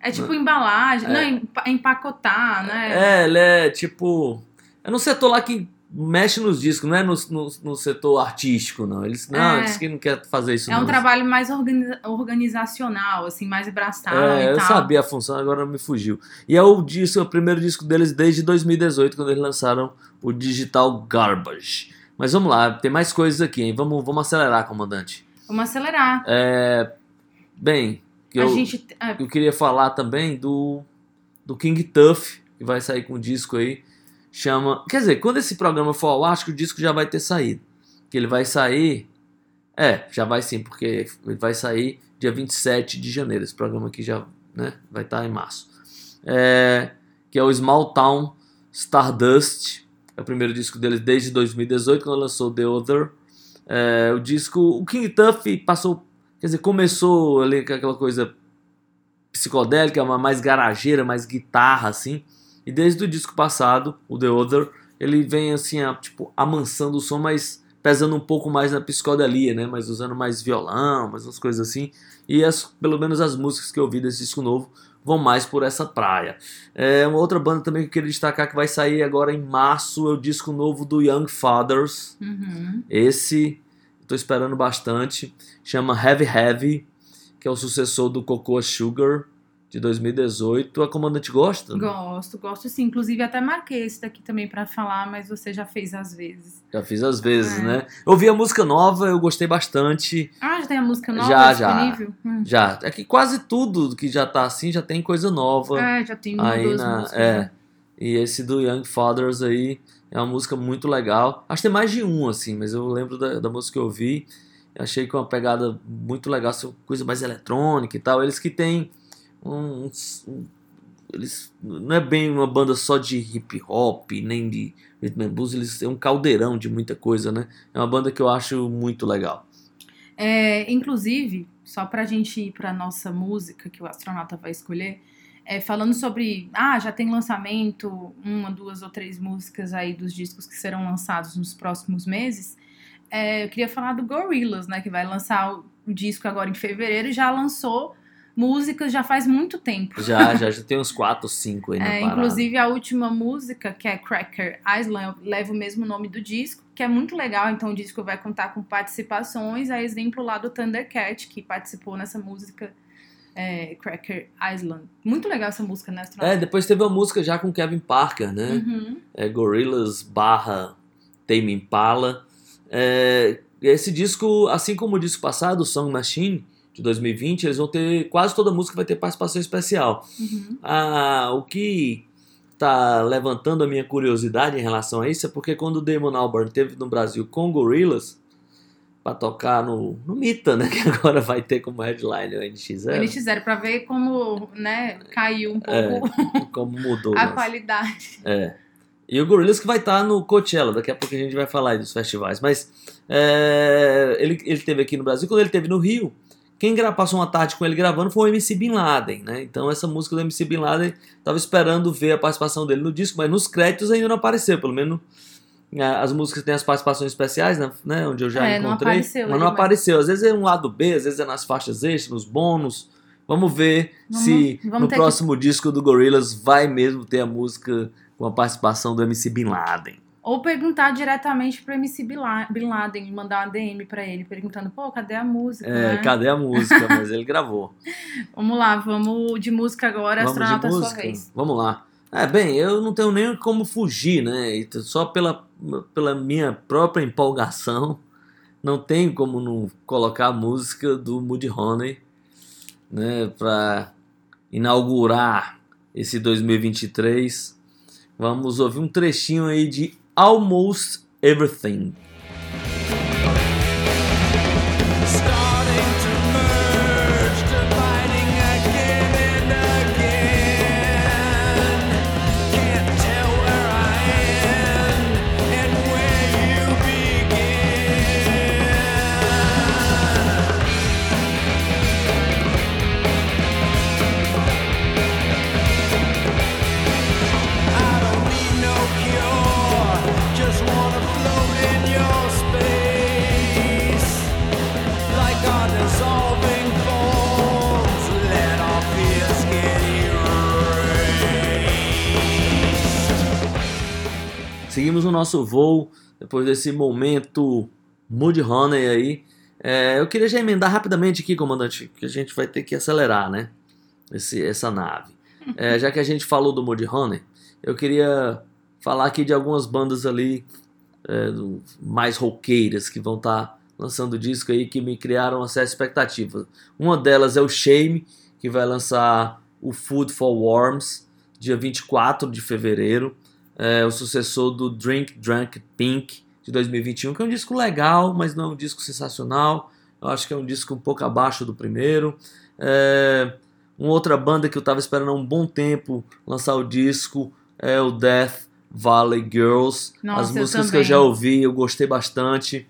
É tipo embalagem, É. não, empa- empacotar, né? é, ele é tipo, é no setor lá que mexe nos discos, não é no, no, no setor artístico, não. Eles não, É. eles que não querem fazer isso É não. um trabalho mais organiza- organizacional, assim, mais braçal É, eu tal. sabia a função, agora me fugiu. E é o disco, é o primeiro disco deles desde 2018, quando eles lançaram o Digital Garbage. Mas vamos lá, tem mais coisas aqui, hein? Vamos, vamos acelerar, comandante. Vamos acelerar. É, bem, eu, gente. é, eu queria falar também do, do King Tuff, que vai sair com um disco aí. Chama. Quer dizer, quando esse programa for ao ar, acho que o disco já vai ter saído. Que ele vai sair. É, já vai sim, porque ele vai sair dia 27 de janeiro. Esse programa aqui já né, vai estar em março. É, que é o Small Town Stardust. É o primeiro disco deles desde 2018, quando lançou The Other. É, o disco. O King Tuff passou. Quer dizer, começou ali com aquela coisa psicodélica, uma mais garageira, mais guitarra, assim. E desde o disco passado, o The Other, ele vem assim, a, tipo, amansando o som, mas pesando um pouco mais na psicodelia, né? Mas usando mais violão, mais umas coisas assim. E as, pelo menos as músicas que eu ouvi desse disco novo vão mais por essa praia. É, uma outra banda também que eu queria destacar que vai sair agora em março é o disco novo do Young Fathers. uhum. Esse estou esperando bastante. Chama Heavy Heavy, que é o sucessor do Cocoa Sugar de 2018. A comandante gosta? Gosto, gosto sim. Inclusive, até marquei esse daqui também pra falar, mas você já fez às vezes. Já fiz às vezes, É. né? Eu ouvi a música nova, eu gostei bastante. Ah, já tem a música nova Já, já. disponível? Hum. Já, é que quase tudo que já tá assim já tem coisa nova. É, já tem uma aí duas na, músicas. é. né? E esse do Young Fathers aí é uma música muito legal. Acho que tem mais de um, assim, mas eu lembro da, da música que eu vi. Achei que é uma pegada muito legal, assim, coisa mais eletrônica e tal. Eles que têm um, um- eles não é bem uma banda só de hip hop, nem de rhythm and blues, eles têm um caldeirão de muita coisa, né? É uma banda que eu acho muito legal. É, inclusive, só pra gente ir pra nossa música que o astronauta vai escolher, é, falando sobre. Ah, já tem lançamento, uma, duas ou três músicas aí dos discos que serão lançados nos próximos meses. É, eu queria falar do Gorillaz, né? Que vai lançar o, o disco agora em fevereiro e já lançou músicas já faz muito tempo. Já, já, já tem uns 4, 5 aí *laughs* na É, parada. inclusive a última música, que é Cracker Island, leva o mesmo nome do disco, que é muito legal. Então o disco vai contar com participações, a exemplo lá do Thundercat, que participou nessa música é, Cracker Island. Muito legal essa música, né, Astronauta? É, depois teve uma música já com Kevin Parker, né? Uhum. é, Gorillaz barra Tame Impala. É, esse disco, assim como o disco passado, Song Machine, de 2020, eles vão ter, quase toda música vai ter participação especial. Uhum. Ah, o que tá levantando a minha curiosidade em relação a isso é porque quando o Damon Albarn teve no Brasil com Gorillaz, para tocar no, no Mita, né, *laughs* que agora vai ter como headline o NX0, Eles fizeram pra ver como, né, caiu um É, pouco *laughs* como mudou. *laughs* a né? qualidade. É. E o Gorillaz que vai estar no Coachella, daqui a pouco a gente vai falar aí dos festivais. Mas é, ele, ele teve aqui no Brasil, quando ele teve no Rio, quem passou uma tarde com ele gravando foi o MC Bin Laden, né? Então essa música do MC Bin Laden tava esperando ver a participação dele no disco, mas nos créditos ainda não apareceu, pelo menos as músicas têm as participações especiais, né? né, Onde eu já É, não encontrei. apareceu mas não apareceu. Às vezes é um lado B, às vezes é nas faixas extras, nos bônus. Vamos ver Vamos- se vamos no ter que- próximo disco do Gorillaz vai mesmo ter a música com a participação do MC Bin Laden. Ou perguntar diretamente pro MC Bin La- Bin Laden, mandar uma DM pra ele, perguntando, pô, cadê a música, É, né? cadê a música? *laughs* Mas ele gravou. Vamos lá, vamos de música agora, Vamos astronauta, sua música? vez. Vamos lá. É, bem, eu não tenho nem como fugir, né? Só pela, pela minha própria empolgação, não tem como não colocar a música do Moody Honey, né? Pra inaugurar esse 2023. Vamos ouvir um trechinho aí de Almost Everything. Seguimos o nosso voo depois desse momento Mood Honey aí. É, eu queria já emendar rapidamente aqui, comandante, que a gente vai ter que acelerar, né? Esse, essa nave. *laughs* É, já que a gente falou do Mood Honey, eu queria falar aqui de algumas bandas ali é, do- mais roqueiras que vão estar lançando disco aí que me criaram uma certa expectativa. Uma delas é o Shame, que vai lançar o Food for Worms, dia 24 de fevereiro. É o sucessor do Drink Drunk Pink de 2021, que é um disco legal, mas não é um disco sensacional. Eu acho que é um disco um pouco abaixo do primeiro. É, uma outra banda que eu estava esperando há um bom tempo lançar o disco é o Death Valley Girls. Nossa, As eu músicas que eu já ouvi, eu gostei bastante.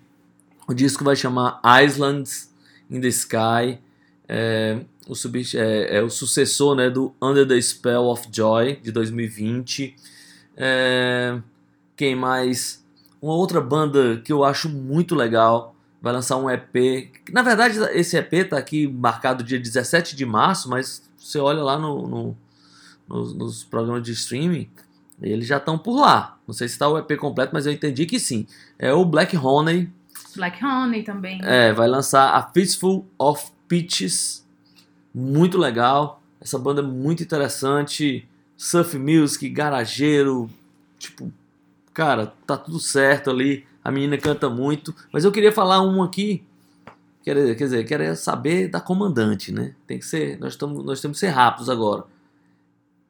O disco vai chamar Islands in the Sky. É, o, sub, é, é o sucessor né, do Under the Spell of Joy de 2020. É, quem mais? Uma outra banda que eu acho muito legal vai lançar um EP. Na verdade, esse EP tá aqui marcado dia 17 de março, mas você olha lá no, no- nos, nos programas de streaming, eles já estão por lá. Não sei se está o EP completo, mas eu entendi que sim. É o Black Honey, Black Honey também. é, vai lançar a Fistful of Peaches. Muito legal. Essa banda é muito interessante. Surf music, garageiro. Tipo, cara, tá tudo certo ali. A menina canta muito. Mas eu queria falar um aqui. Quer, quer dizer, queria saber da comandante, né? Tem que ser. Nós, tamo, nós temos que ser rápidos agora.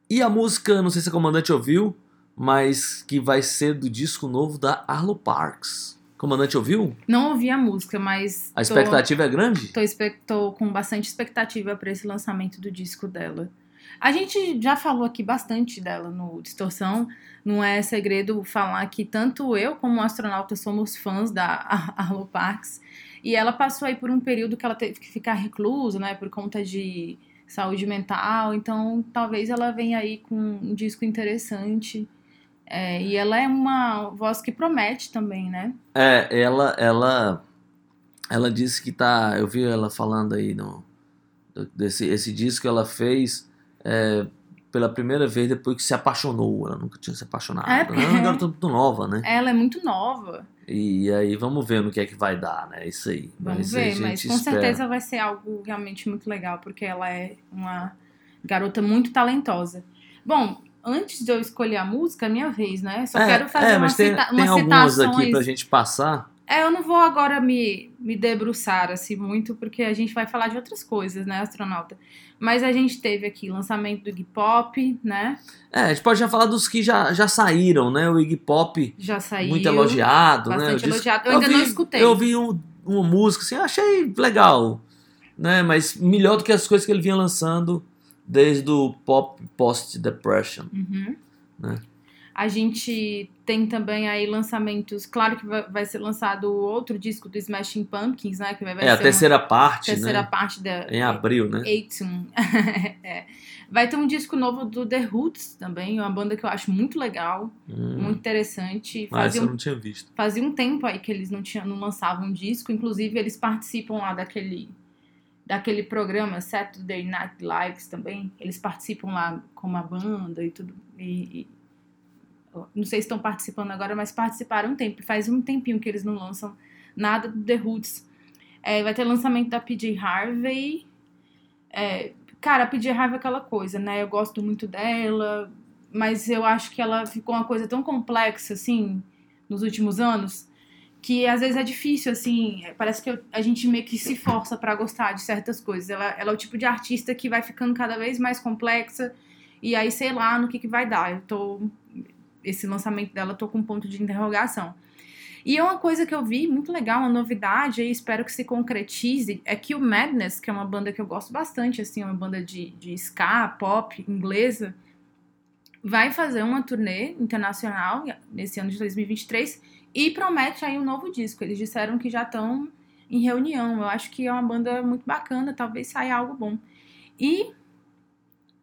E a música, não sei se a comandante ouviu, mas que vai ser do disco novo da Arlo Parks. Comandante ouviu? Não ouvi a música, mas. A tô- expectativa é grande? Tô, tô com bastante expectativa para esse lançamento do disco dela. A gente já falou aqui bastante dela no Distorção. Não é segredo falar que tanto eu como o astronauta somos fãs da *laughs* Ar- Arlo Parks. E ela passou aí por um período que ela teve que ficar reclusa, né? Por conta de saúde mental. Então, talvez ela venha aí com um disco interessante. É, e ela é uma voz que promete também, né? É, ela, ela, ela disse que tá. Eu vi ela falando aí no desse esse disco que ela fez é, pela primeira vez depois que se apaixonou. Ela nunca tinha se apaixonado. É, Ela porque- é uma garota muito nova, né? Ela é muito nova. E aí vamos ver no que é que vai dar, né? Isso aí. Vamos Mas ver, mas com espera. certeza vai ser algo realmente muito legal, porque ela é uma garota muito talentosa. Bom, antes de eu escolher a música, é minha vez, né? Só é, quero fazer é, uma mas tem, cita tem umas algumas aqui pra gente passar. É, eu não vou agora me, me debruçar assim muito, porque a gente vai falar de outras coisas, né, astronauta? Mas a gente teve aqui lançamento do Iggy Pop, né? É, a gente pode já falar dos que já, já saíram, né? O Iggy Pop Já saiu. muito elogiado, né? Bastante Eu disse- elogiado. Eu ainda não vi- escutei. Eu ouvi um- uma música assim, achei legal, né? Mas melhor do que as coisas que ele vinha lançando desde o Pop Post Depression. Uhum. Né? A gente tem também aí lançamentos. Claro que vai, ser lançado outro disco do Smashing Pumpkins, né? Que vai, é a terceira parte, uma terceira né? parte da. Em abril, né? Eighteen. *laughs* É. Vai ter um disco novo do The Roots também, uma banda que eu acho muito legal, Hum, muito interessante. ah, essa Fazia eu um, não tinha visto. fazia um tempo aí que eles não, tinham, não lançavam um disco, inclusive eles participam lá daquele daquele programa Saturday Night Lives também. Eles participam lá com uma banda e tudo. E, não sei se estão participando agora, mas participaram um tempo. Faz um tempinho que eles não lançam nada do The Roots. É, vai ter lançamento da PJ Harvey. É, cara, a PJ Harvey é aquela coisa, né? Eu gosto muito dela, mas eu acho que ela ficou uma coisa tão complexa, assim, nos últimos anos, que às vezes é difícil, assim, parece que a gente meio que se força pra gostar de certas coisas. Ela, ela é o tipo de artista que vai ficando cada vez mais complexa, e aí sei lá no que, que vai dar. Eu tô. Esse lançamento dela, tô com um ponto de interrogação. E é uma coisa que eu vi muito legal, uma novidade, e espero que se concretize, é que o Madness, que é uma banda que eu gosto bastante, assim, é uma banda de, de ska, pop, inglesa, vai fazer uma turnê internacional nesse ano de 2023 e promete aí um novo disco. Eles disseram que já estão em reunião. Eu acho que é uma banda muito bacana, talvez saia algo bom. E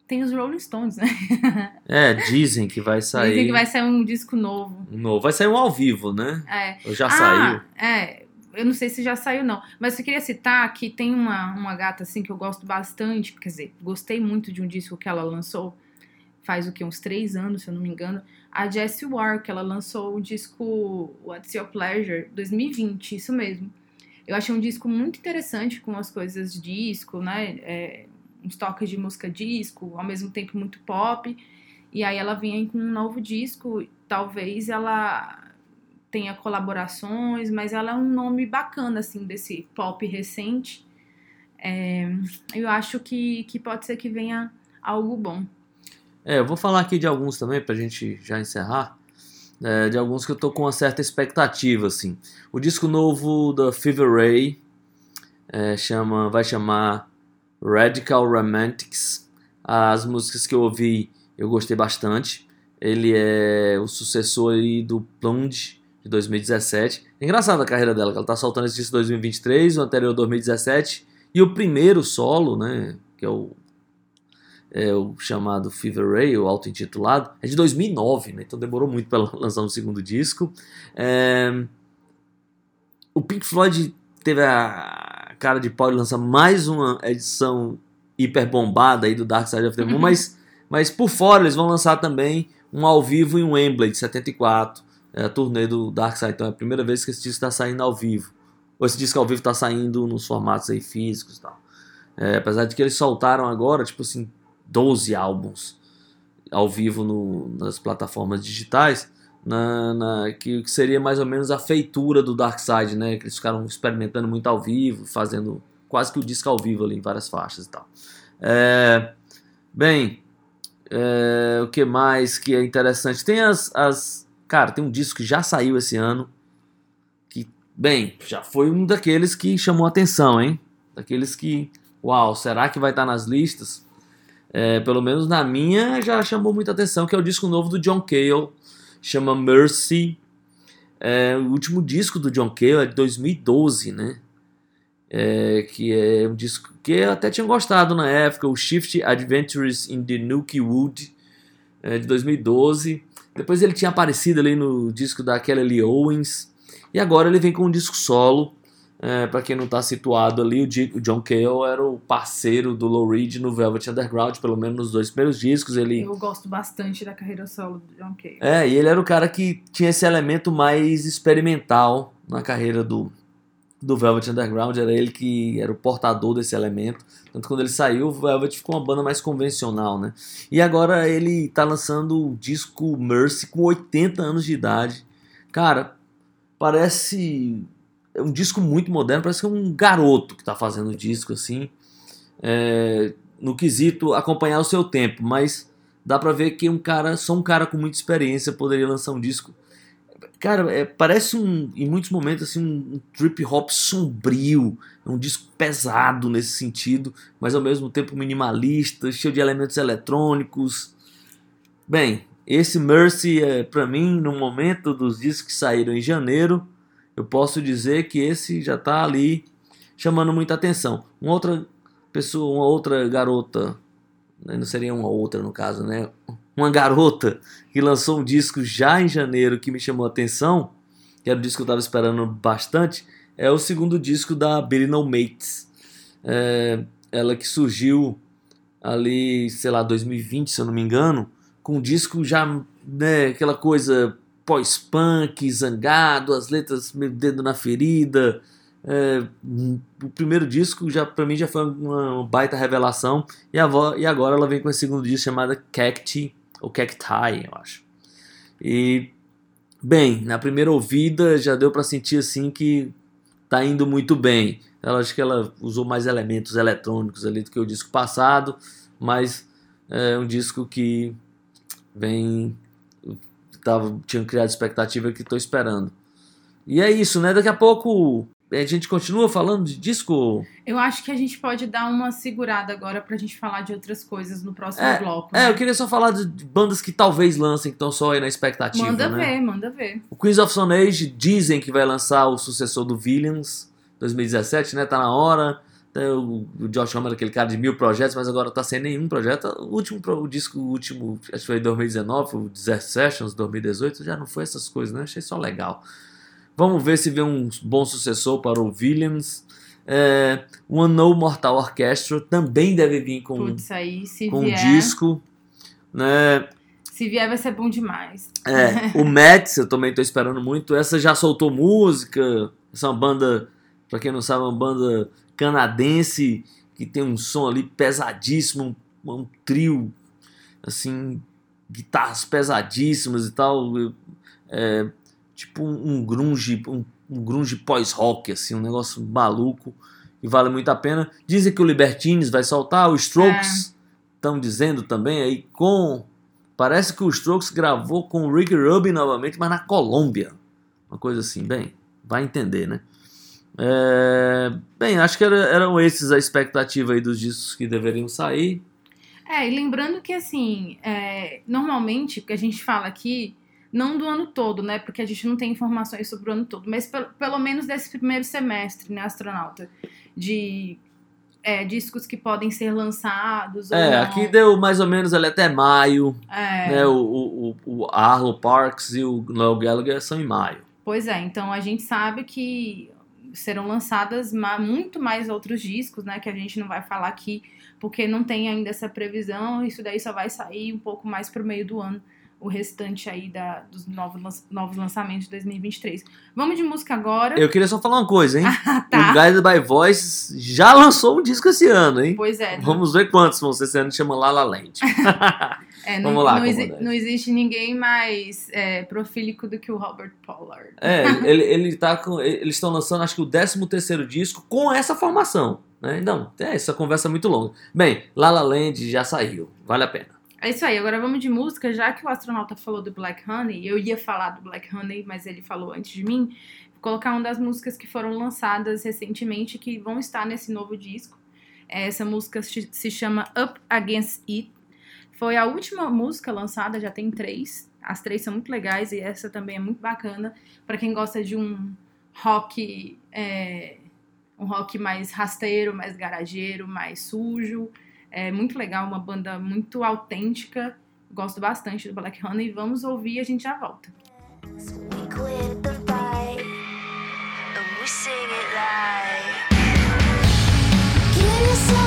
tem os Rolling Stones, né? *laughs* É, dizem que vai sair. Dizem que vai sair um disco novo. um novo. Vai sair um ao vivo, né? É. Ou já ah, saiu. É. Eu não sei se já saiu, não. Mas eu queria citar que tem uma, uma gata, assim, que eu gosto bastante. Quer dizer, gostei muito de um disco que ela lançou. faz o que? Uns três anos, se eu não me engano. A Jessie Ware, que ela lançou o disco What's Your Pleasure 2020, isso mesmo. Eu achei um disco muito interessante com as coisas de disco, né? É, uns toques de música disco, ao mesmo tempo muito pop. E aí ela vem com um novo disco, talvez ela tenha colaborações, mas ela é um nome bacana, assim, desse pop recente. É, eu acho que, que pode ser que venha algo bom. É, eu vou falar aqui de alguns também pra gente já encerrar. É, de alguns que eu tô com uma certa expectativa, assim. O disco novo da Fever Ray é, chama, vai chamar Radical Romantics. As músicas que eu ouvi eu gostei bastante. Ele é o sucessor do Plunge de 2017. É engraçado a carreira dela, que ela tá soltando esse disco em 2023, o anterior 2017 e o primeiro solo, né, que é o é o chamado Fever Ray, o auto-intitulado, é de 2009, né? Então demorou muito para *laughs* lançar um segundo disco. É... O Pink Floyd teve a cara de pau de lançar mais uma edição hiper bombada aí do Dark Side of the Moon, mas, mas por fora eles vão lançar também um ao vivo em Wembley de 74, é a turnê do Dark Side. Então é a primeira vez que esse disco está saindo ao vivo. Ou esse disco ao vivo está saindo nos formatos aí físicos e tal. É, apesar de que eles soltaram agora, tipo assim, 12 álbuns ao vivo no, nas plataformas digitais, na, na, que, que seria mais ou menos a feitura do Dark Side, né? Que eles ficaram experimentando muito ao vivo, fazendo quase que o disco ao vivo ali em várias faixas e tal. É, bem, é, o que mais que é interessante? Tem as, as. Cara, tem um disco que já saiu esse ano. Que, bem, já foi um daqueles que chamou atenção, hein? Daqueles que. Uau, será que vai estar nas listas? É, pelo menos na minha já chamou muita atenção, que é o disco novo do John Cale, chama Mercy. É, o último disco do John Cale é de 2012, né? É, que é um disco que eu até tinha gostado na época, o Shift Adventures in the Nuki Wood, é, de 2012. Depois ele tinha aparecido ali no disco da Kelly Owens. E agora ele vem com um disco solo. É, para quem não está situado ali, o, John Cale era o parceiro do Lou Reed no Velvet Underground, pelo menos nos dois primeiros discos. Ele, Eu gosto bastante da carreira solo do John Cale. é, e ele era o cara que tinha esse elemento mais experimental na carreira do, do Velvet Underground. Era ele que era o portador desse elemento. Tanto quando ele saiu, o Velvet ficou uma banda mais convencional, né? E agora ele tá lançando o disco Mercy com 80 anos de idade. Cara, parece é um disco muito moderno, parece que é um garoto que tá fazendo o disco, assim. É, no quesito acompanhar o seu tempo, mas dá pra ver que um cara, só um cara com muita experiência poderia lançar um disco. Cara, é, parece um, em muitos momentos assim, um, um trip hop sombrio, é um disco pesado nesse sentido, mas ao mesmo tempo minimalista, cheio de elementos eletrônicos. Bem, esse Mercy é para mim no momento dos discos que saíram em janeiro, eu posso dizer que esse já tá ali chamando muita atenção. Uma outra pessoa, uma outra garota, né, não seria uma outra no caso, né? Uma garota que lançou um disco já em janeiro que me chamou a atenção, que era o disco que eu estava esperando bastante, é o segundo disco da Billy No Mates. É, ela que surgiu ali, sei lá, 2020, se eu não me engano, com um disco já, né, aquela coisa pós-punk, zangado, as letras meio dedo na ferida. É, o primeiro disco já para mim já foi uma baita revelação e, e agora ela vem com esse segundo disco chamado Cacti ou Cacti, eu acho. E bem, na primeira ouvida já deu para sentir assim que tá indo muito bem. Ela acho que ela usou mais elementos eletrônicos ali do que o disco passado, mas é um disco que vem tava, tinha criado expectativa que estou esperando. E é isso, né? Daqui a pouco a gente continua falando de disco. Eu acho que a gente pode dar uma segurada agora pra gente falar de outras coisas no próximo É, bloco. É, né? eu queria só falar de de bandas que talvez lancem, que estão só aí na expectativa. Manda né? ver, manda ver. O Queens of Stone Age dizem que vai lançar o sucessor do Villains 2017, né? Tá na hora. Tem O Josh Homme era aquele cara de mil projetos, mas agora tá sem nenhum projeto. O último o disco, o último, acho que foi em 2019, o Desert Sessions 2018, já não foi essas coisas, né? Achei só legal. Vamos ver se vem um bom sucessor para o Williams. É, o Unknown Mortal Orchestra também deve vir com Putz, aí com um vier. disco. Né? Se vier, vai ser bom demais. É, o *laughs* Mets, eu também tô esperando muito. Essa já soltou música. Essa é uma banda, pra quem não sabe, é uma banda canadense que tem um som ali pesadíssimo, um, um trio, assim, guitarras pesadíssimas e tal. É, tipo um, grunge, um, um grunge pós-rock, assim, um negócio maluco e vale muito a pena. Dizem que o Libertines vai soltar, o Strokes estão dizendo também aí com. Parece que o Strokes gravou com o Rick Rubin novamente, mas na Colômbia. Uma coisa assim, bem, vai entender, né? É, bem, acho que era, eram esses a expectativa aí dos discos que deveriam sair. É, e lembrando que, assim, é, normalmente, o que a gente fala aqui, não do ano todo, né? Porque a gente não tem informações sobre o ano todo, mas pelo, pelo menos desse primeiro semestre, né, astronauta? De é, discos que podem ser lançados. É, não. aqui deu mais ou menos ali até maio, É, né? O, o, o, o Arlo Parks e o Noel Gallagher são em maio. Pois é, então a gente sabe que serão lançadas muito mais outros discos, né? Que a gente não vai falar aqui, porque não tem ainda essa previsão. Isso daí só vai sair um pouco mais pro meio do ano, o restante aí da, dos novos, novos lançamentos de 2023. Vamos de música agora. Eu queria só falar uma coisa, hein? *laughs* Ah, O tá. Guided by Voice já lançou um disco esse ano, hein? Pois é, não, Vamos ver quantos vão ser esse ano, chama La La Land. *laughs* é, não, vamos lá, não, exi- não existe ninguém mais é, profílico do que o Robert Pollard. É, ele, ele tá com. Eles estão lançando, acho que o 13 terceiro disco com essa formação. Né? Não, é, essa conversa é muito longa. Bem, La La Land já saiu. Vale a pena. É isso aí, agora vamos de música, já que o astronauta falou do Black Honey, eu ia falar do Black Honey, mas ele falou antes de mim, vou colocar uma das músicas que foram lançadas recentemente que vão estar nesse novo disco. Essa música se chama Up Against It. Foi a última música lançada, já tem três. As três são muito legais e essa também é muito bacana para quem gosta de um rock, é, um rock mais rasteiro, mais garageiro, mais sujo. É muito legal, uma banda muito autêntica. Gosto bastante do Black Honey. Vamos ouvir e a gente já volta. So we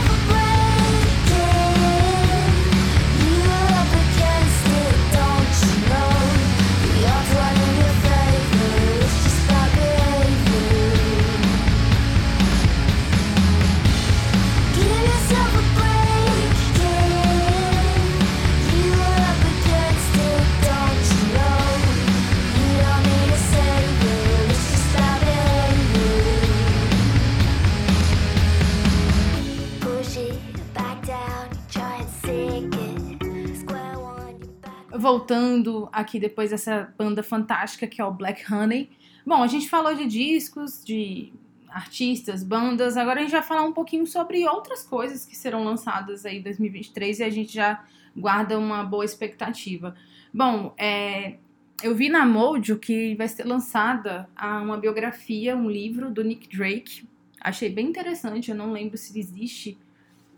Voltando aqui depois dessa banda fantástica que é o Black Honey. Bom, a gente falou de discos, de artistas, bandas. Agora a gente vai falar um pouquinho sobre outras coisas que serão lançadas aí em 2023 e a gente já guarda uma boa expectativa. Bom, é, eu vi na Mojo que vai ser lançada a- uma biografia, um livro do Nick Drake. Achei bem interessante, eu não lembro se existe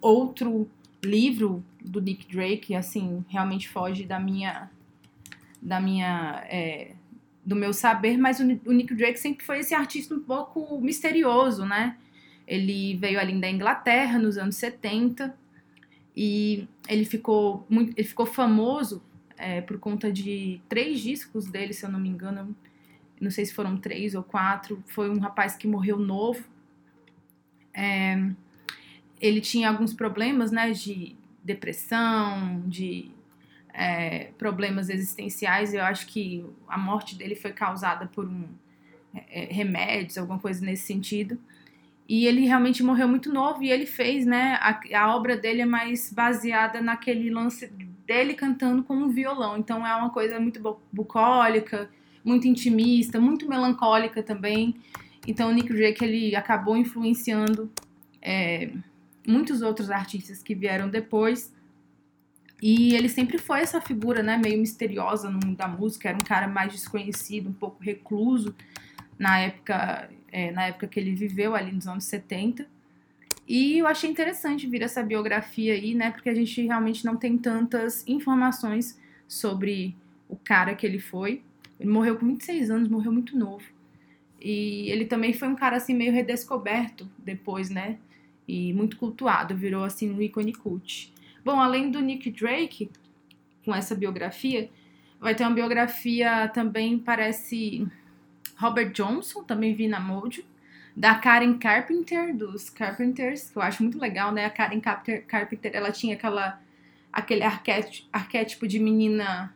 outro livro do Nick Drake, assim, realmente foge da minha da minha é, do meu saber, mas o, Ni- o Nick Drake sempre foi esse artista um pouco misterioso, né? Ele veio ali da Inglaterra nos anos 70 e ele ficou muito, ele ficou famoso é, por conta de três discos dele, se eu não me engano, não sei se foram três ou quatro. Foi um rapaz que morreu novo. É, ele tinha alguns problemas, né, de depressão, de é, problemas existenciais. Eu acho que a morte dele foi causada por um é, remédios, alguma coisa nesse sentido. E ele realmente morreu muito novo e ele fez, né? A, a obra dele é mais baseada naquele lance dele cantando com um violão. Então é uma coisa muito bu- bucólica, muito intimista, muito melancólica também. Então o Nick Drake ele acabou influenciando é, muitos outros artistas que vieram depois. E ele sempre foi essa figura, né, meio misteriosa no mundo da música, era um cara mais desconhecido, um pouco recluso na época, é, na época que ele viveu ali nos anos 70. E eu achei interessante vir essa biografia aí, né, porque a gente realmente não tem tantas informações sobre o cara que ele foi. Ele morreu com 26 anos, morreu muito novo. E ele também foi um cara assim meio redescoberto depois, né? E muito cultuado, virou assim um ícone cult. Bom, além do Nick Drake, com essa biografia. Vai ter uma biografia também, parece Robert Johnson, também vi na Mojo, da Karen Carpenter, dos Carpenters, que eu acho muito legal, né? A Karen Carpenter, ela tinha aquela, aquele arquétipo de menina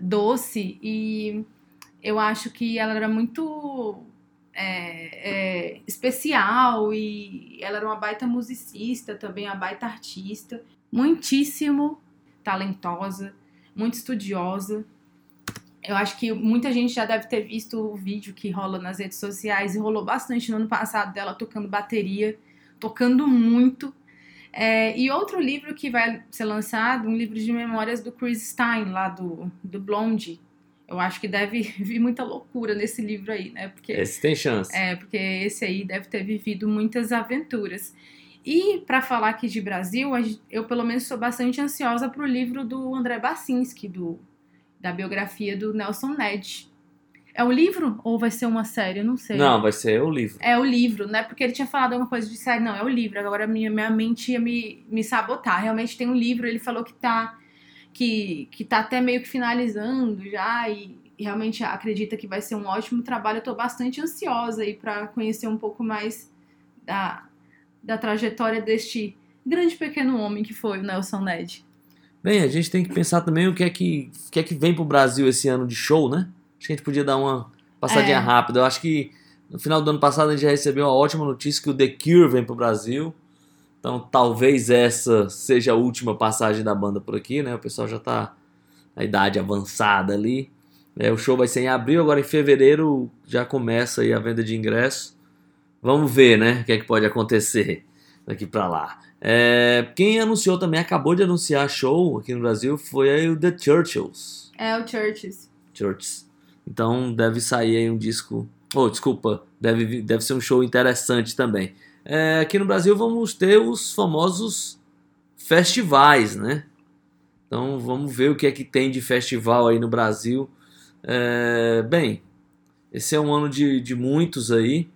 doce e eu acho que ela era muito é, é, especial e ela era uma baita musicista também, uma baita artista, muitíssimo talentosa, muito estudiosa. Eu acho que muita gente já deve ter visto o vídeo que rola nas redes sociais e rolou bastante no ano passado dela tocando bateria, tocando muito. É, e outro livro que vai ser lançado, um livro de memórias do Chris Stein, lá do, do Blondie. Eu acho que deve *laughs* vir muita loucura nesse livro aí, né? Porque Esse tem chance. é, porque esse aí deve ter vivido muitas aventuras. E para falar aqui de Brasil, eu pelo menos sou bastante ansiosa pro livro do André Bacinski, do, da biografia do Nelson Ned. É um livro ou vai ser uma série? Eu não sei. Não, vai ser o livro. É o livro, né? Porque ele tinha falado alguma coisa de série. Não, é o livro. Agora minha, minha mente ia me, me sabotar. Realmente tem um livro, ele falou que tá, que, que tá até meio que finalizando já e realmente acredita que vai ser um ótimo trabalho. Eu tô bastante ansiosa aí pra conhecer um pouco mais da, da trajetória deste grande pequeno homem que foi o Nelson Ned. Bem, a gente tem que pensar também o que é que, o que, é que vem pro Brasil esse ano de show, né? Acho que a gente podia dar uma passadinha É. rápida. Eu acho que no final do ano passado a gente já recebeu uma ótima notícia que o The Cure vem pro Brasil. Então talvez essa seja a última passagem da banda por aqui, né? O pessoal já tá na idade avançada ali. É, o show vai ser em abril, agora em fevereiro já começa aí a venda de ingressos. Vamos ver, né? O que é que pode acontecer daqui pra lá. É, quem anunciou também, acabou de anunciar show aqui no Brasil, foi aí o The Churchills. É o Churches. Churches. Então deve sair aí um disco. Oh, desculpa, deve, deve ser um show interessante também. É, aqui no Brasil vamos ter os famosos festivais, né? Então vamos ver o que é que tem de festival aí no Brasil. É, bem, esse é um ano de, de muitos aí.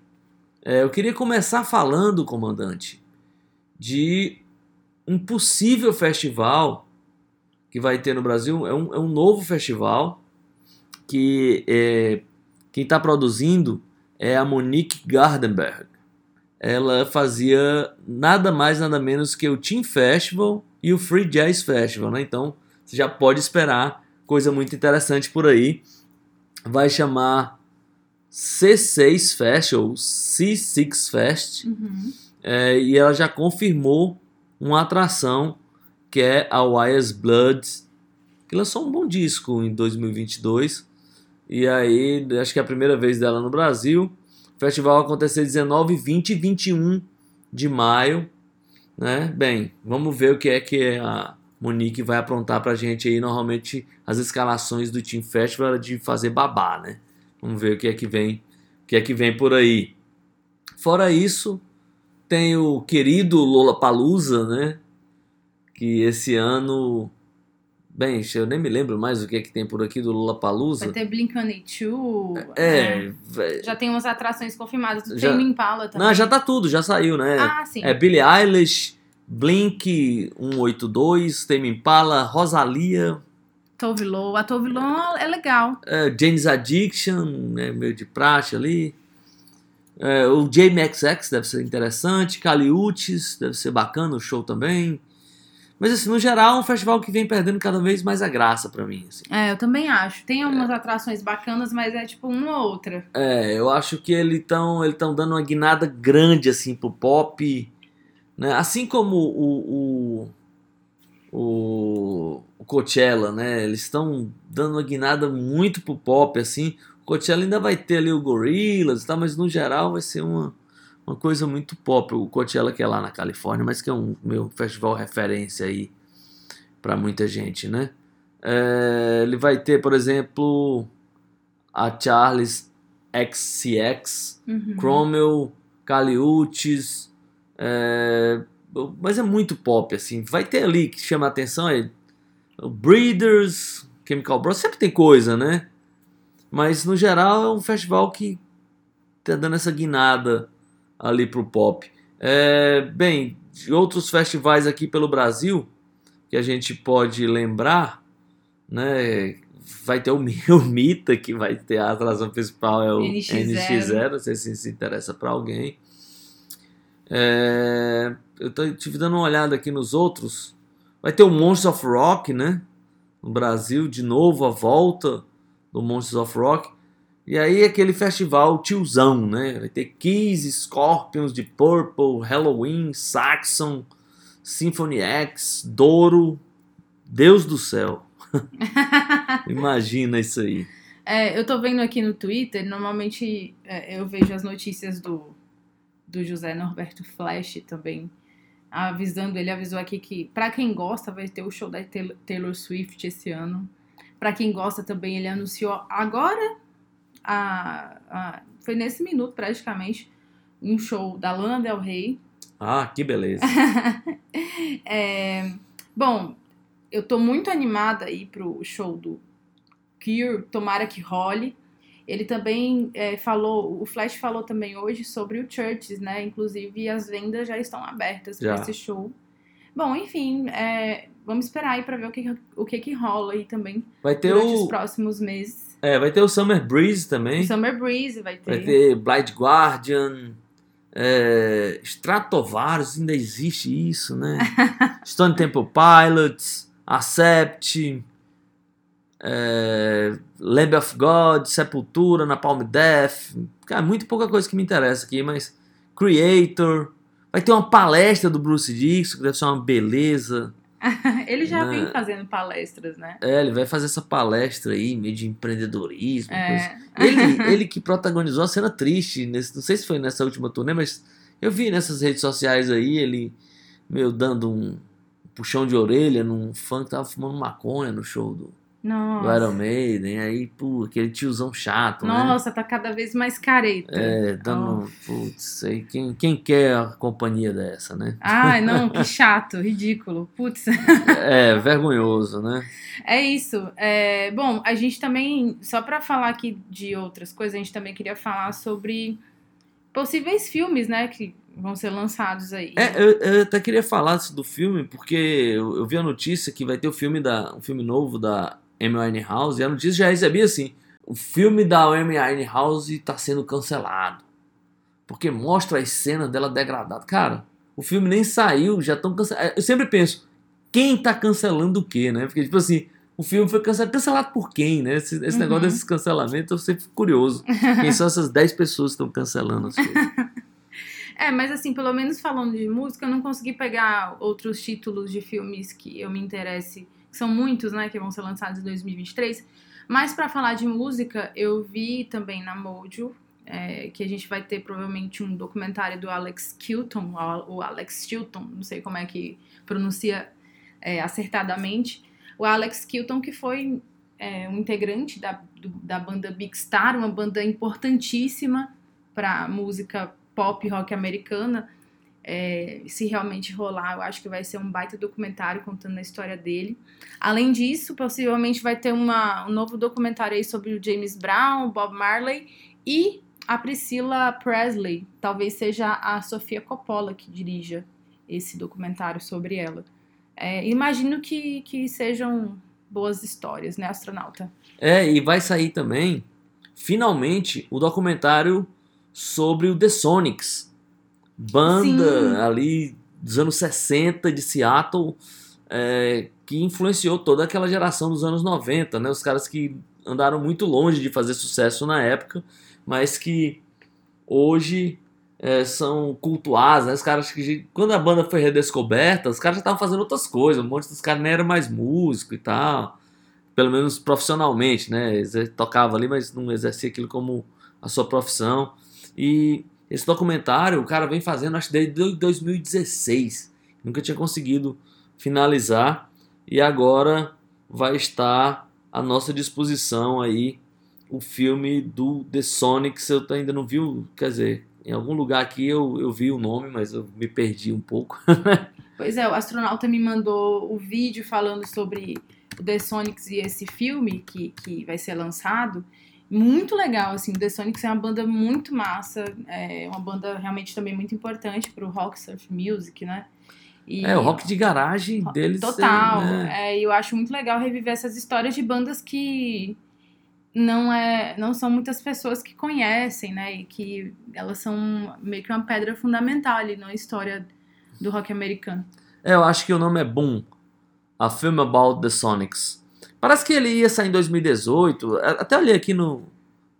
É, eu queria começar falando, comandante, de um possível festival que vai ter no Brasil. É um, é um novo festival que é, quem está produzindo é a Monique Gardenberg. Ela fazia nada mais, nada menos que o Team Festival e o Free Jazz Festival, né? Então você já pode esperar coisa muito interessante por aí. Vai chamar C6 Fest ou C6 Fest. Uhum. É, e ela já confirmou uma atração que é a Wires Blood, que lançou um bom disco em 2022. E aí, acho que é a primeira vez dela no Brasil. O festival vai acontecer 19, 20 e 21 de maio. Né? Bem, vamos ver o que é que a Monique vai aprontar pra gente aí. Normalmente as escalações do Team Festival é de fazer babá, né? Vamos ver o que é que vem, o que é que vem por aí. Fora isso, tem o querido Lollapalooza, né? Que esse ano. Bem, eu nem me lembro mais o que é que tem por aqui do Lollapalooza. Vai ter Blink-182. É, vé- Já tem umas atrações confirmadas. Já- Tem Impala também. Não, já tá tudo, já saiu, né? Ah, sim. É Billie Eilish, Blink 182, Tame Impala, Rosalia, Tove Lo. A Tove Lo é legal. é, James Addiction, né, meio de praxe ali. É, o JMXX deve ser interessante, Caliutes deve ser bacana o show também. Mas assim, no geral, é um festival que vem perdendo cada vez mais a graça pra mim. assim. É, eu também acho. Tem algumas atrações bacanas, mas é tipo uma ou outra. É, eu acho que eles estão ele tão dando uma guinada grande assim pro pop, né? Assim como o o, o, o Coachella, né? Eles estão dando uma guinada muito pro pop assim. O Coachella ainda vai ter ali o Gorillaz e tal, mas no geral vai ser uma uma coisa muito pop. O Coachella que é lá na Califórnia, mas que é um meu festival referência aí para muita gente, né? É, ele vai ter, por exemplo, a Charles XCX, Uhum. Cromwell, Caliutes, é, mas é muito pop, assim. Vai ter ali que chama a atenção é Breeders, Chemical Brothers, sempre tem coisa, né? Mas no geral é um festival que tá dando essa guinada ali pro pop. É, bem, de outros festivais aqui pelo Brasil que a gente pode lembrar, né? Vai ter o, *laughs* o Mita, que vai ter a atração principal, é o NX0. NX0, não sei se isso interessa para alguém. É, eu tô, tive dando uma olhada aqui nos outros. Vai ter o Monsters of Rock, né? No Brasil, de novo, a volta do Monsters of Rock. E aí aquele festival tiozão, né? Vai ter Kiss, Scorpions, de Purple, Halloween, Saxon, Symphony X, Douro. Deus do céu. *laughs* Imagina isso aí. É, eu tô vendo aqui no Twitter, normalmente é, eu vejo as notícias do, do José Norberto Flash também, avisando, ele avisou aqui que pra quem gosta vai ter o show da Taylor- Taylor Swift esse ano. Pra quem gosta também, ele anunciou agora, a, a- foi nesse minuto praticamente, um show da Lana Del Rey. Ah, que beleza. *laughs* É, bom, eu tô muito animada aí pro show do Cure, tomara que role. Ele também é, falou, o Flash falou também hoje sobre o Churches, né? Inclusive as vendas já estão abertas para esse show. Bom, enfim, é, vamos esperar aí pra ver o que, o que que rola aí também Vai ter durante os o, próximos meses. É, vai ter o Summer Breeze O também. Summer Breeze vai ter. Vai ter Blind Guardian, é, Stratovarius, ainda existe isso, né? *laughs* Stone Temple Pilots, Accept, é, Lamb of God, Sepultura, Napalm Death. Cara, muito pouca coisa que me interessa aqui, mas Creator. Vai ter uma palestra do Bruce Dixon, que deve ser uma beleza. *laughs* Ele já Né? vem fazendo palestras, né? É, ele vai fazer essa palestra aí, meio de empreendedorismo. É, ele, ele que protagonizou a cena triste, nesse, não sei se foi nessa última turnê, mas eu vi nessas redes sociais aí, ele meio dando um puxão de orelha num fã que tava fumando maconha no show do, do Iron nossa. Maiden, aí, pô, aquele tiozão chato, né? Nossa, tá cada vez mais careta. É, dando, putz, aí quem, quem quer a companhia dessa, né? Ai, não, que *laughs* chato, ridículo. Putz. É, vergonhoso, né? É isso. É, bom, a gente também, só pra falar aqui de outras coisas, a gente também queria falar sobre possíveis filmes, né, que vão ser lançados aí. É, eu, eu até queria falar do filme, porque eu, eu vi a notícia que vai ter o filme da, um filme novo da Amy Winehouse, e a notícia já recebi assim, o filme da Amy Winehouse tá sendo cancelado, porque mostra as cenas dela degradada. Cara, o filme nem saiu, já estão cancelados. Eu sempre penso, quem tá cancelando o quê, né? Porque, tipo assim, o filme foi cancelado, cancelado por quem, né? Esse, esse Uhum. negócio desses cancelamentos, eu sempre fico curioso. Quem são essas 10 pessoas que estão cancelando as coisas? *laughs* É, mas assim, pelo menos falando de música, eu não consegui pegar outros títulos de filmes que eu me interesse, que são muitos, né, que vão ser lançados em 2023. Mas pra falar de música, eu vi também na Mojo, é, que a gente vai ter provavelmente um documentário do Alex Kilton, o Alex Chilton, não sei como é que pronuncia é, acertadamente. O Alex Kilton, que foi é, um integrante da, do- da banda Big Star, uma banda importantíssima para música pop rock americana. É, se realmente rolar, eu acho que vai ser um baita documentário contando a história dele. Além disso, possivelmente vai ter uma, um novo documentário aí sobre o James Brown, Bob Marley e a Priscilla Presley. Talvez seja a Sofia Coppola que dirija esse documentário sobre ela. É, imagino que, que sejam boas histórias, né, astronauta? É, e vai sair também, finalmente, o documentário sobre o The Sonics. Banda Sim. ali dos anos 60 de Seattle, é, que influenciou toda aquela geração dos anos 90, né? Os caras que andaram muito longe de fazer sucesso na época, mas que hoje é, são cultuados, né? Os caras que quando a banda foi redescoberta, os caras já estavam fazendo outras coisas, um monte dos caras nem eram mais músico e tal pelo menos profissionalmente, né? Tocava ali, mas não exercia aquilo como a sua profissão. E esse documentário o cara vem fazendo, acho desde 2016. Nunca tinha conseguido finalizar. E agora vai estar à nossa disposição aí o filme do The Sonics. Eu ainda não vi, quer dizer, em algum lugar aqui eu, eu vi o nome, mas eu me perdi um pouco. *laughs* Pois é, o astronauta me mandou o vídeo falando sobre o The Sonics e esse filme que, que vai ser lançado. Muito legal, assim, o The Sonics é uma banda muito massa, é uma banda realmente também muito importante pro rock surf music, né? E- É, o rock de garagem deles. Total. é, né? É, e eu acho muito legal reviver essas histórias de bandas que não é não são muitas pessoas que conhecem, né? E que elas são meio que uma pedra fundamental ali na história do rock americano. É, eu acho que o nome é Boom. A Film About the Sonics. Parece que ele ia sair em 2018. a- Até olhei aqui no.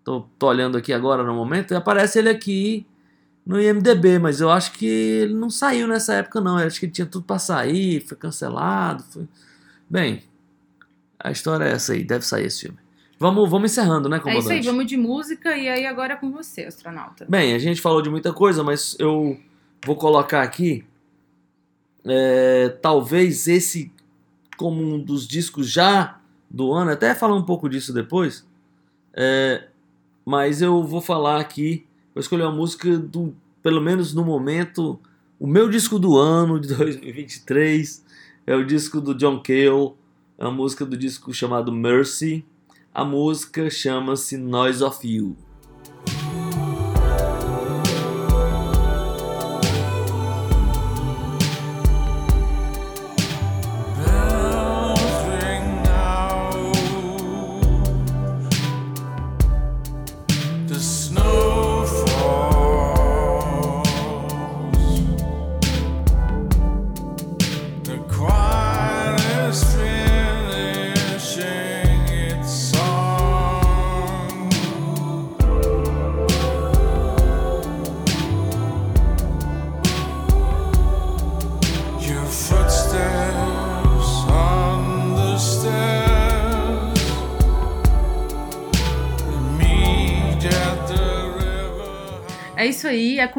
Tô, tô olhando aqui agora no momento e aparece ele aqui no IMDB, mas eu acho que ele não saiu nessa época, não. Eu acho que ele tinha tudo pra sair, foi cancelado. Foi... Bem, a história é essa aí, deve sair esse filme. Vamos, vamos encerrando, né, É comandante? isso aí, vamos de música e aí agora é com você, astronauta. Bem, a gente falou de muita coisa, mas eu vou colocar aqui é, talvez esse como um dos discos já do ano, até falar um pouco disso depois, é, mas eu vou falar aqui, vou escolher uma música do, pelo menos no momento, o meu disco do ano de *laughs* 2023 é o disco do John Cale, é uma música do disco chamado Mercy, a música chama-se Noise of You.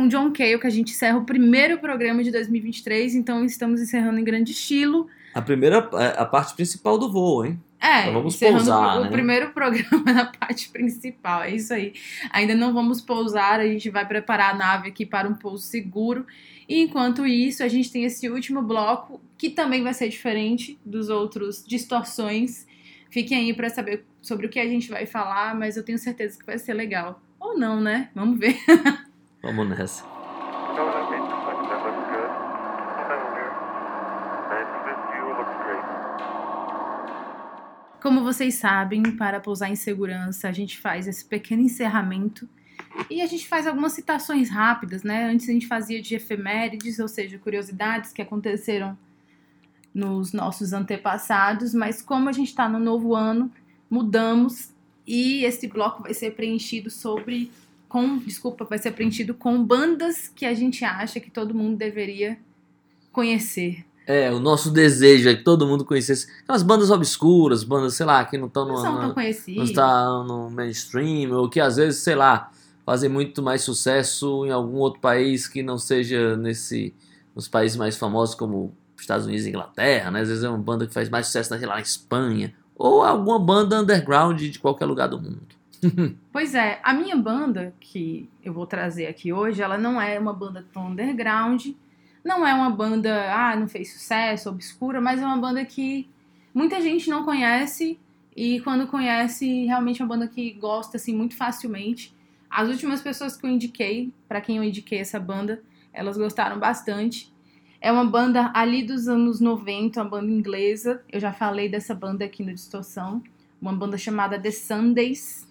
Com John Cale que a gente encerra o primeiro programa de 2023, então estamos encerrando em grande estilo. A primeira, a parte principal do voo, hein? É, Então vamos pousar, o, né? o primeiro programa *laughs* na parte principal, é isso aí. Ainda não vamos pousar, a gente vai preparar a nave aqui para um pouso seguro. E enquanto isso, a gente tem esse último bloco, que também vai ser diferente dos outros distorções. Fiquem aí para saber sobre o que a gente vai falar, mas eu tenho certeza que vai ser legal. Ou não, né? Vamos ver. *laughs* Vamos nessa. Como vocês sabem, para pousar em segurança, a gente faz esse pequeno encerramento e a gente faz algumas citações rápidas, né? Antes a gente fazia de efemérides, ou seja, curiosidades que aconteceram nos nossos antepassados, mas como a gente está no novo ano, mudamos e esse bloco vai ser preenchido sobre com, desculpa, vai ser preenchido com bandas que a gente acha que todo mundo deveria conhecer. É, o nosso desejo é que todo mundo conhecesse aquelas bandas obscuras, bandas, sei lá, que não estão Não no, tão no, conhecidos. não está no mainstream, ou que às vezes, sei lá, fazem muito mais sucesso em algum outro país que não seja nesse nos países mais famosos como Estados Unidos e Inglaterra, né? Às vezes é uma banda que faz mais sucesso sei lá, na Espanha, ou alguma banda underground de qualquer lugar do mundo. *laughs* Pois é, a minha banda que eu vou trazer aqui hoje, ela não é uma banda tão underground, não é uma banda, ah, não fez sucesso, obscura, mas é uma banda que muita gente não conhece e quando conhece, realmente é uma banda que gosta assim muito facilmente. As últimas pessoas que eu indiquei, para quem eu indiquei essa banda, elas gostaram bastante. É uma banda ali dos anos 90, uma banda inglesa. Eu já falei dessa banda aqui no Distorção. Uma banda chamada The Sundays,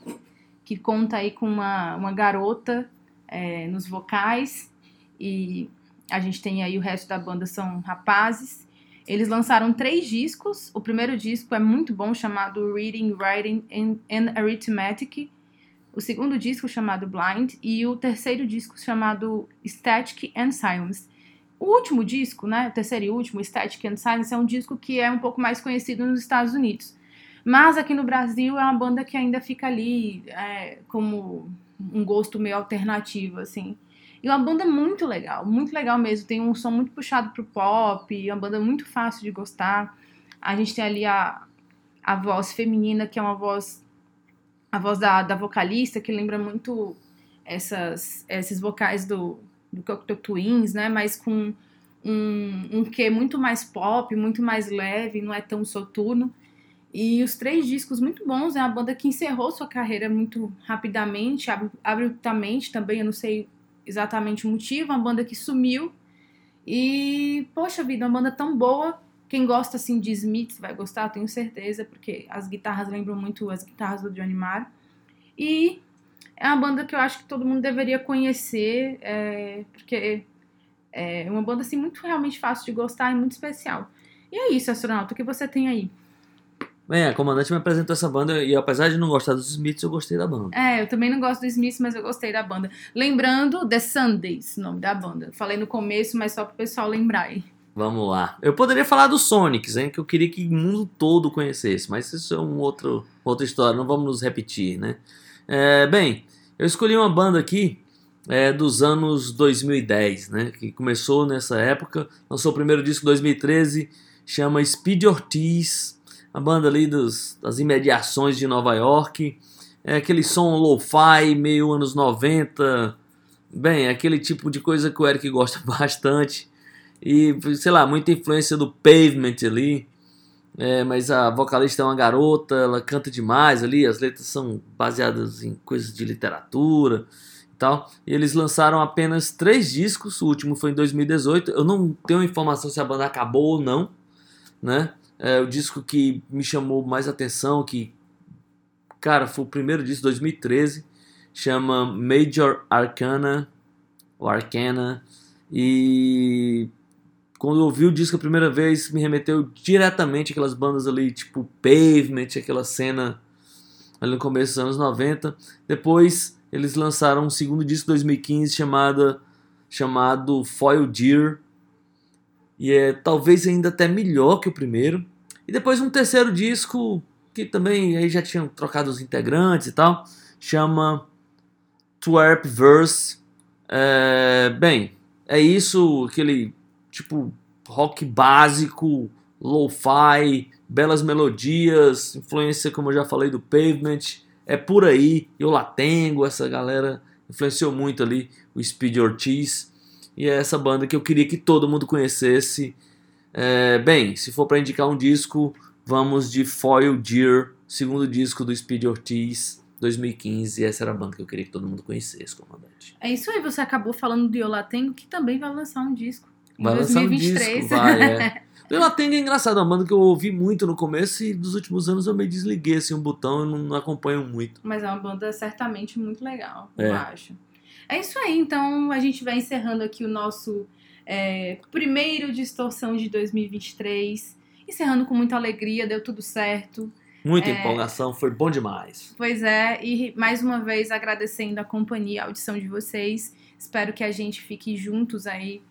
que conta aí com uma, uma garota é, nos vocais. E a gente tem aí o resto da banda são rapazes. Eles lançaram três discos. O primeiro disco é muito bom, chamado Reading, Writing and, and Arithmetic. O segundo disco chamado Blind e o terceiro disco chamado Static and Silence. O último disco, né, o terceiro e último, Static and Silence, é um disco que é um pouco mais conhecido nos Estados Unidos. Mas aqui no Brasil é uma banda que ainda fica ali é, como um gosto meio alternativo, assim. E uma banda muito legal, muito legal mesmo. Tem um som muito puxado pro pop, uma banda muito fácil de gostar. A gente tem ali a, a voz feminina, que é uma voz. A voz da, da vocalista, que lembra muito essas, esses vocais do, do Cocteau Twins, né? Mas com um, um quê muito mais pop, muito mais leve, não é tão soturno. E os três discos muito bons, é uma banda que encerrou sua carreira muito rapidamente, ab- abruptamente também, eu não sei exatamente o motivo, uma banda que sumiu E, poxa vida, uma banda tão boa. Quem gosta assim de Smiths vai gostar, tenho certeza, porque as guitarras lembram muito as guitarras do Johnny Marr. E é uma banda que eu acho que todo mundo deveria conhecer, é, porque é uma banda assim muito realmente fácil de gostar e muito especial. E é isso, astronauta, o que você tem aí? Bem, a comandante me apresentou essa banda e apesar de não gostar dos Smiths, eu gostei da banda. É, eu também não gosto do Smiths, mas eu gostei da banda. Lembrando, The Sundays, o nome da banda. Falei no começo, mas só pro pessoal lembrar aí. Vamos lá. Eu poderia falar dos Sonics, hein, que eu queria que o mundo todo conhecesse, mas isso é um outro, outra história, não vamos nos repetir, né? É, bem, eu escolhi uma banda aqui é, dos anos 2010, né? Que começou nessa época, lançou o primeiro disco em 2013, chama Speed Ortiz, a banda ali dos, das imediações de Nova York. É aquele som lo-fi, meio anos 90. Bem, é aquele tipo de coisa que o Eric gosta *laughs* bastante. E, sei lá, muita influência do Pavement ali. É, mas a vocalista é uma garota, ela canta demais ali, as letras são baseadas em coisas de literatura e tal. E eles lançaram apenas três discos, o último foi em 2018. Eu não tenho informação se a banda acabou ou não, né? É o disco que me chamou mais atenção, que, cara, foi o primeiro disco, 2013, chama Major Arcana, ou Arcana, e quando eu ouvi o disco a primeira vez, me remeteu diretamente aquelas bandas ali, tipo Pavement, aquela cena ali no começo dos anos 90. Depois eles lançaram um segundo disco em 2015 chamada, chamado Foil Deer, e é talvez ainda até melhor que o primeiro. E depois um terceiro disco que também aí já tinham trocado os integrantes e tal, chama Twerp Verse. É, bem, é isso, aquele tipo rock básico, lo-fi, belas melodias, influência, como eu já falei, do Pavement. É por aí, eu lá tenho, essa galera influenciou muito ali o Speed Ortiz. E é essa banda que eu queria que todo mundo conhecesse. É, bem, se for para indicar um disco, vamos de Foil Deer, segundo disco do Speed Ortiz, 2015. E essa era a banda que eu queria que todo mundo conhecesse, comandante. É isso aí, você acabou falando do Yolatengo, que também vai lançar um disco. Em Vai lançar um 2023. disco, vai, é. *laughs* Latenga é engraçado, é uma banda que eu ouvi muito no começo e dos últimos anos eu meio desliguei assim, um botão e não, não acompanho muito. Mas é uma banda certamente muito legal, É. eu acho. É isso aí, então a gente vai encerrando aqui o nosso é, primeiro distorção de 2023. Encerrando com muita alegria, deu tudo certo. Muita É. empolgação, foi bom demais. Pois é, e mais uma vez agradecendo a companhia, a audição de vocês. Espero que a gente fique juntos aí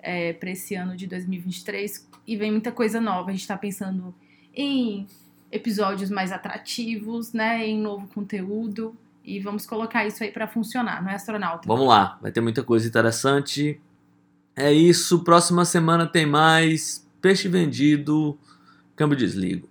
é, para esse ano de 2023. E vem muita coisa nova. A gente tá pensando em episódios mais atrativos, né? Em novo conteúdo. E vamos colocar isso aí para funcionar, não é, astronauta? Vamos lá, vai ter muita coisa interessante. É isso, próxima semana tem mais Peixe Vendido, Câmbio Desligo.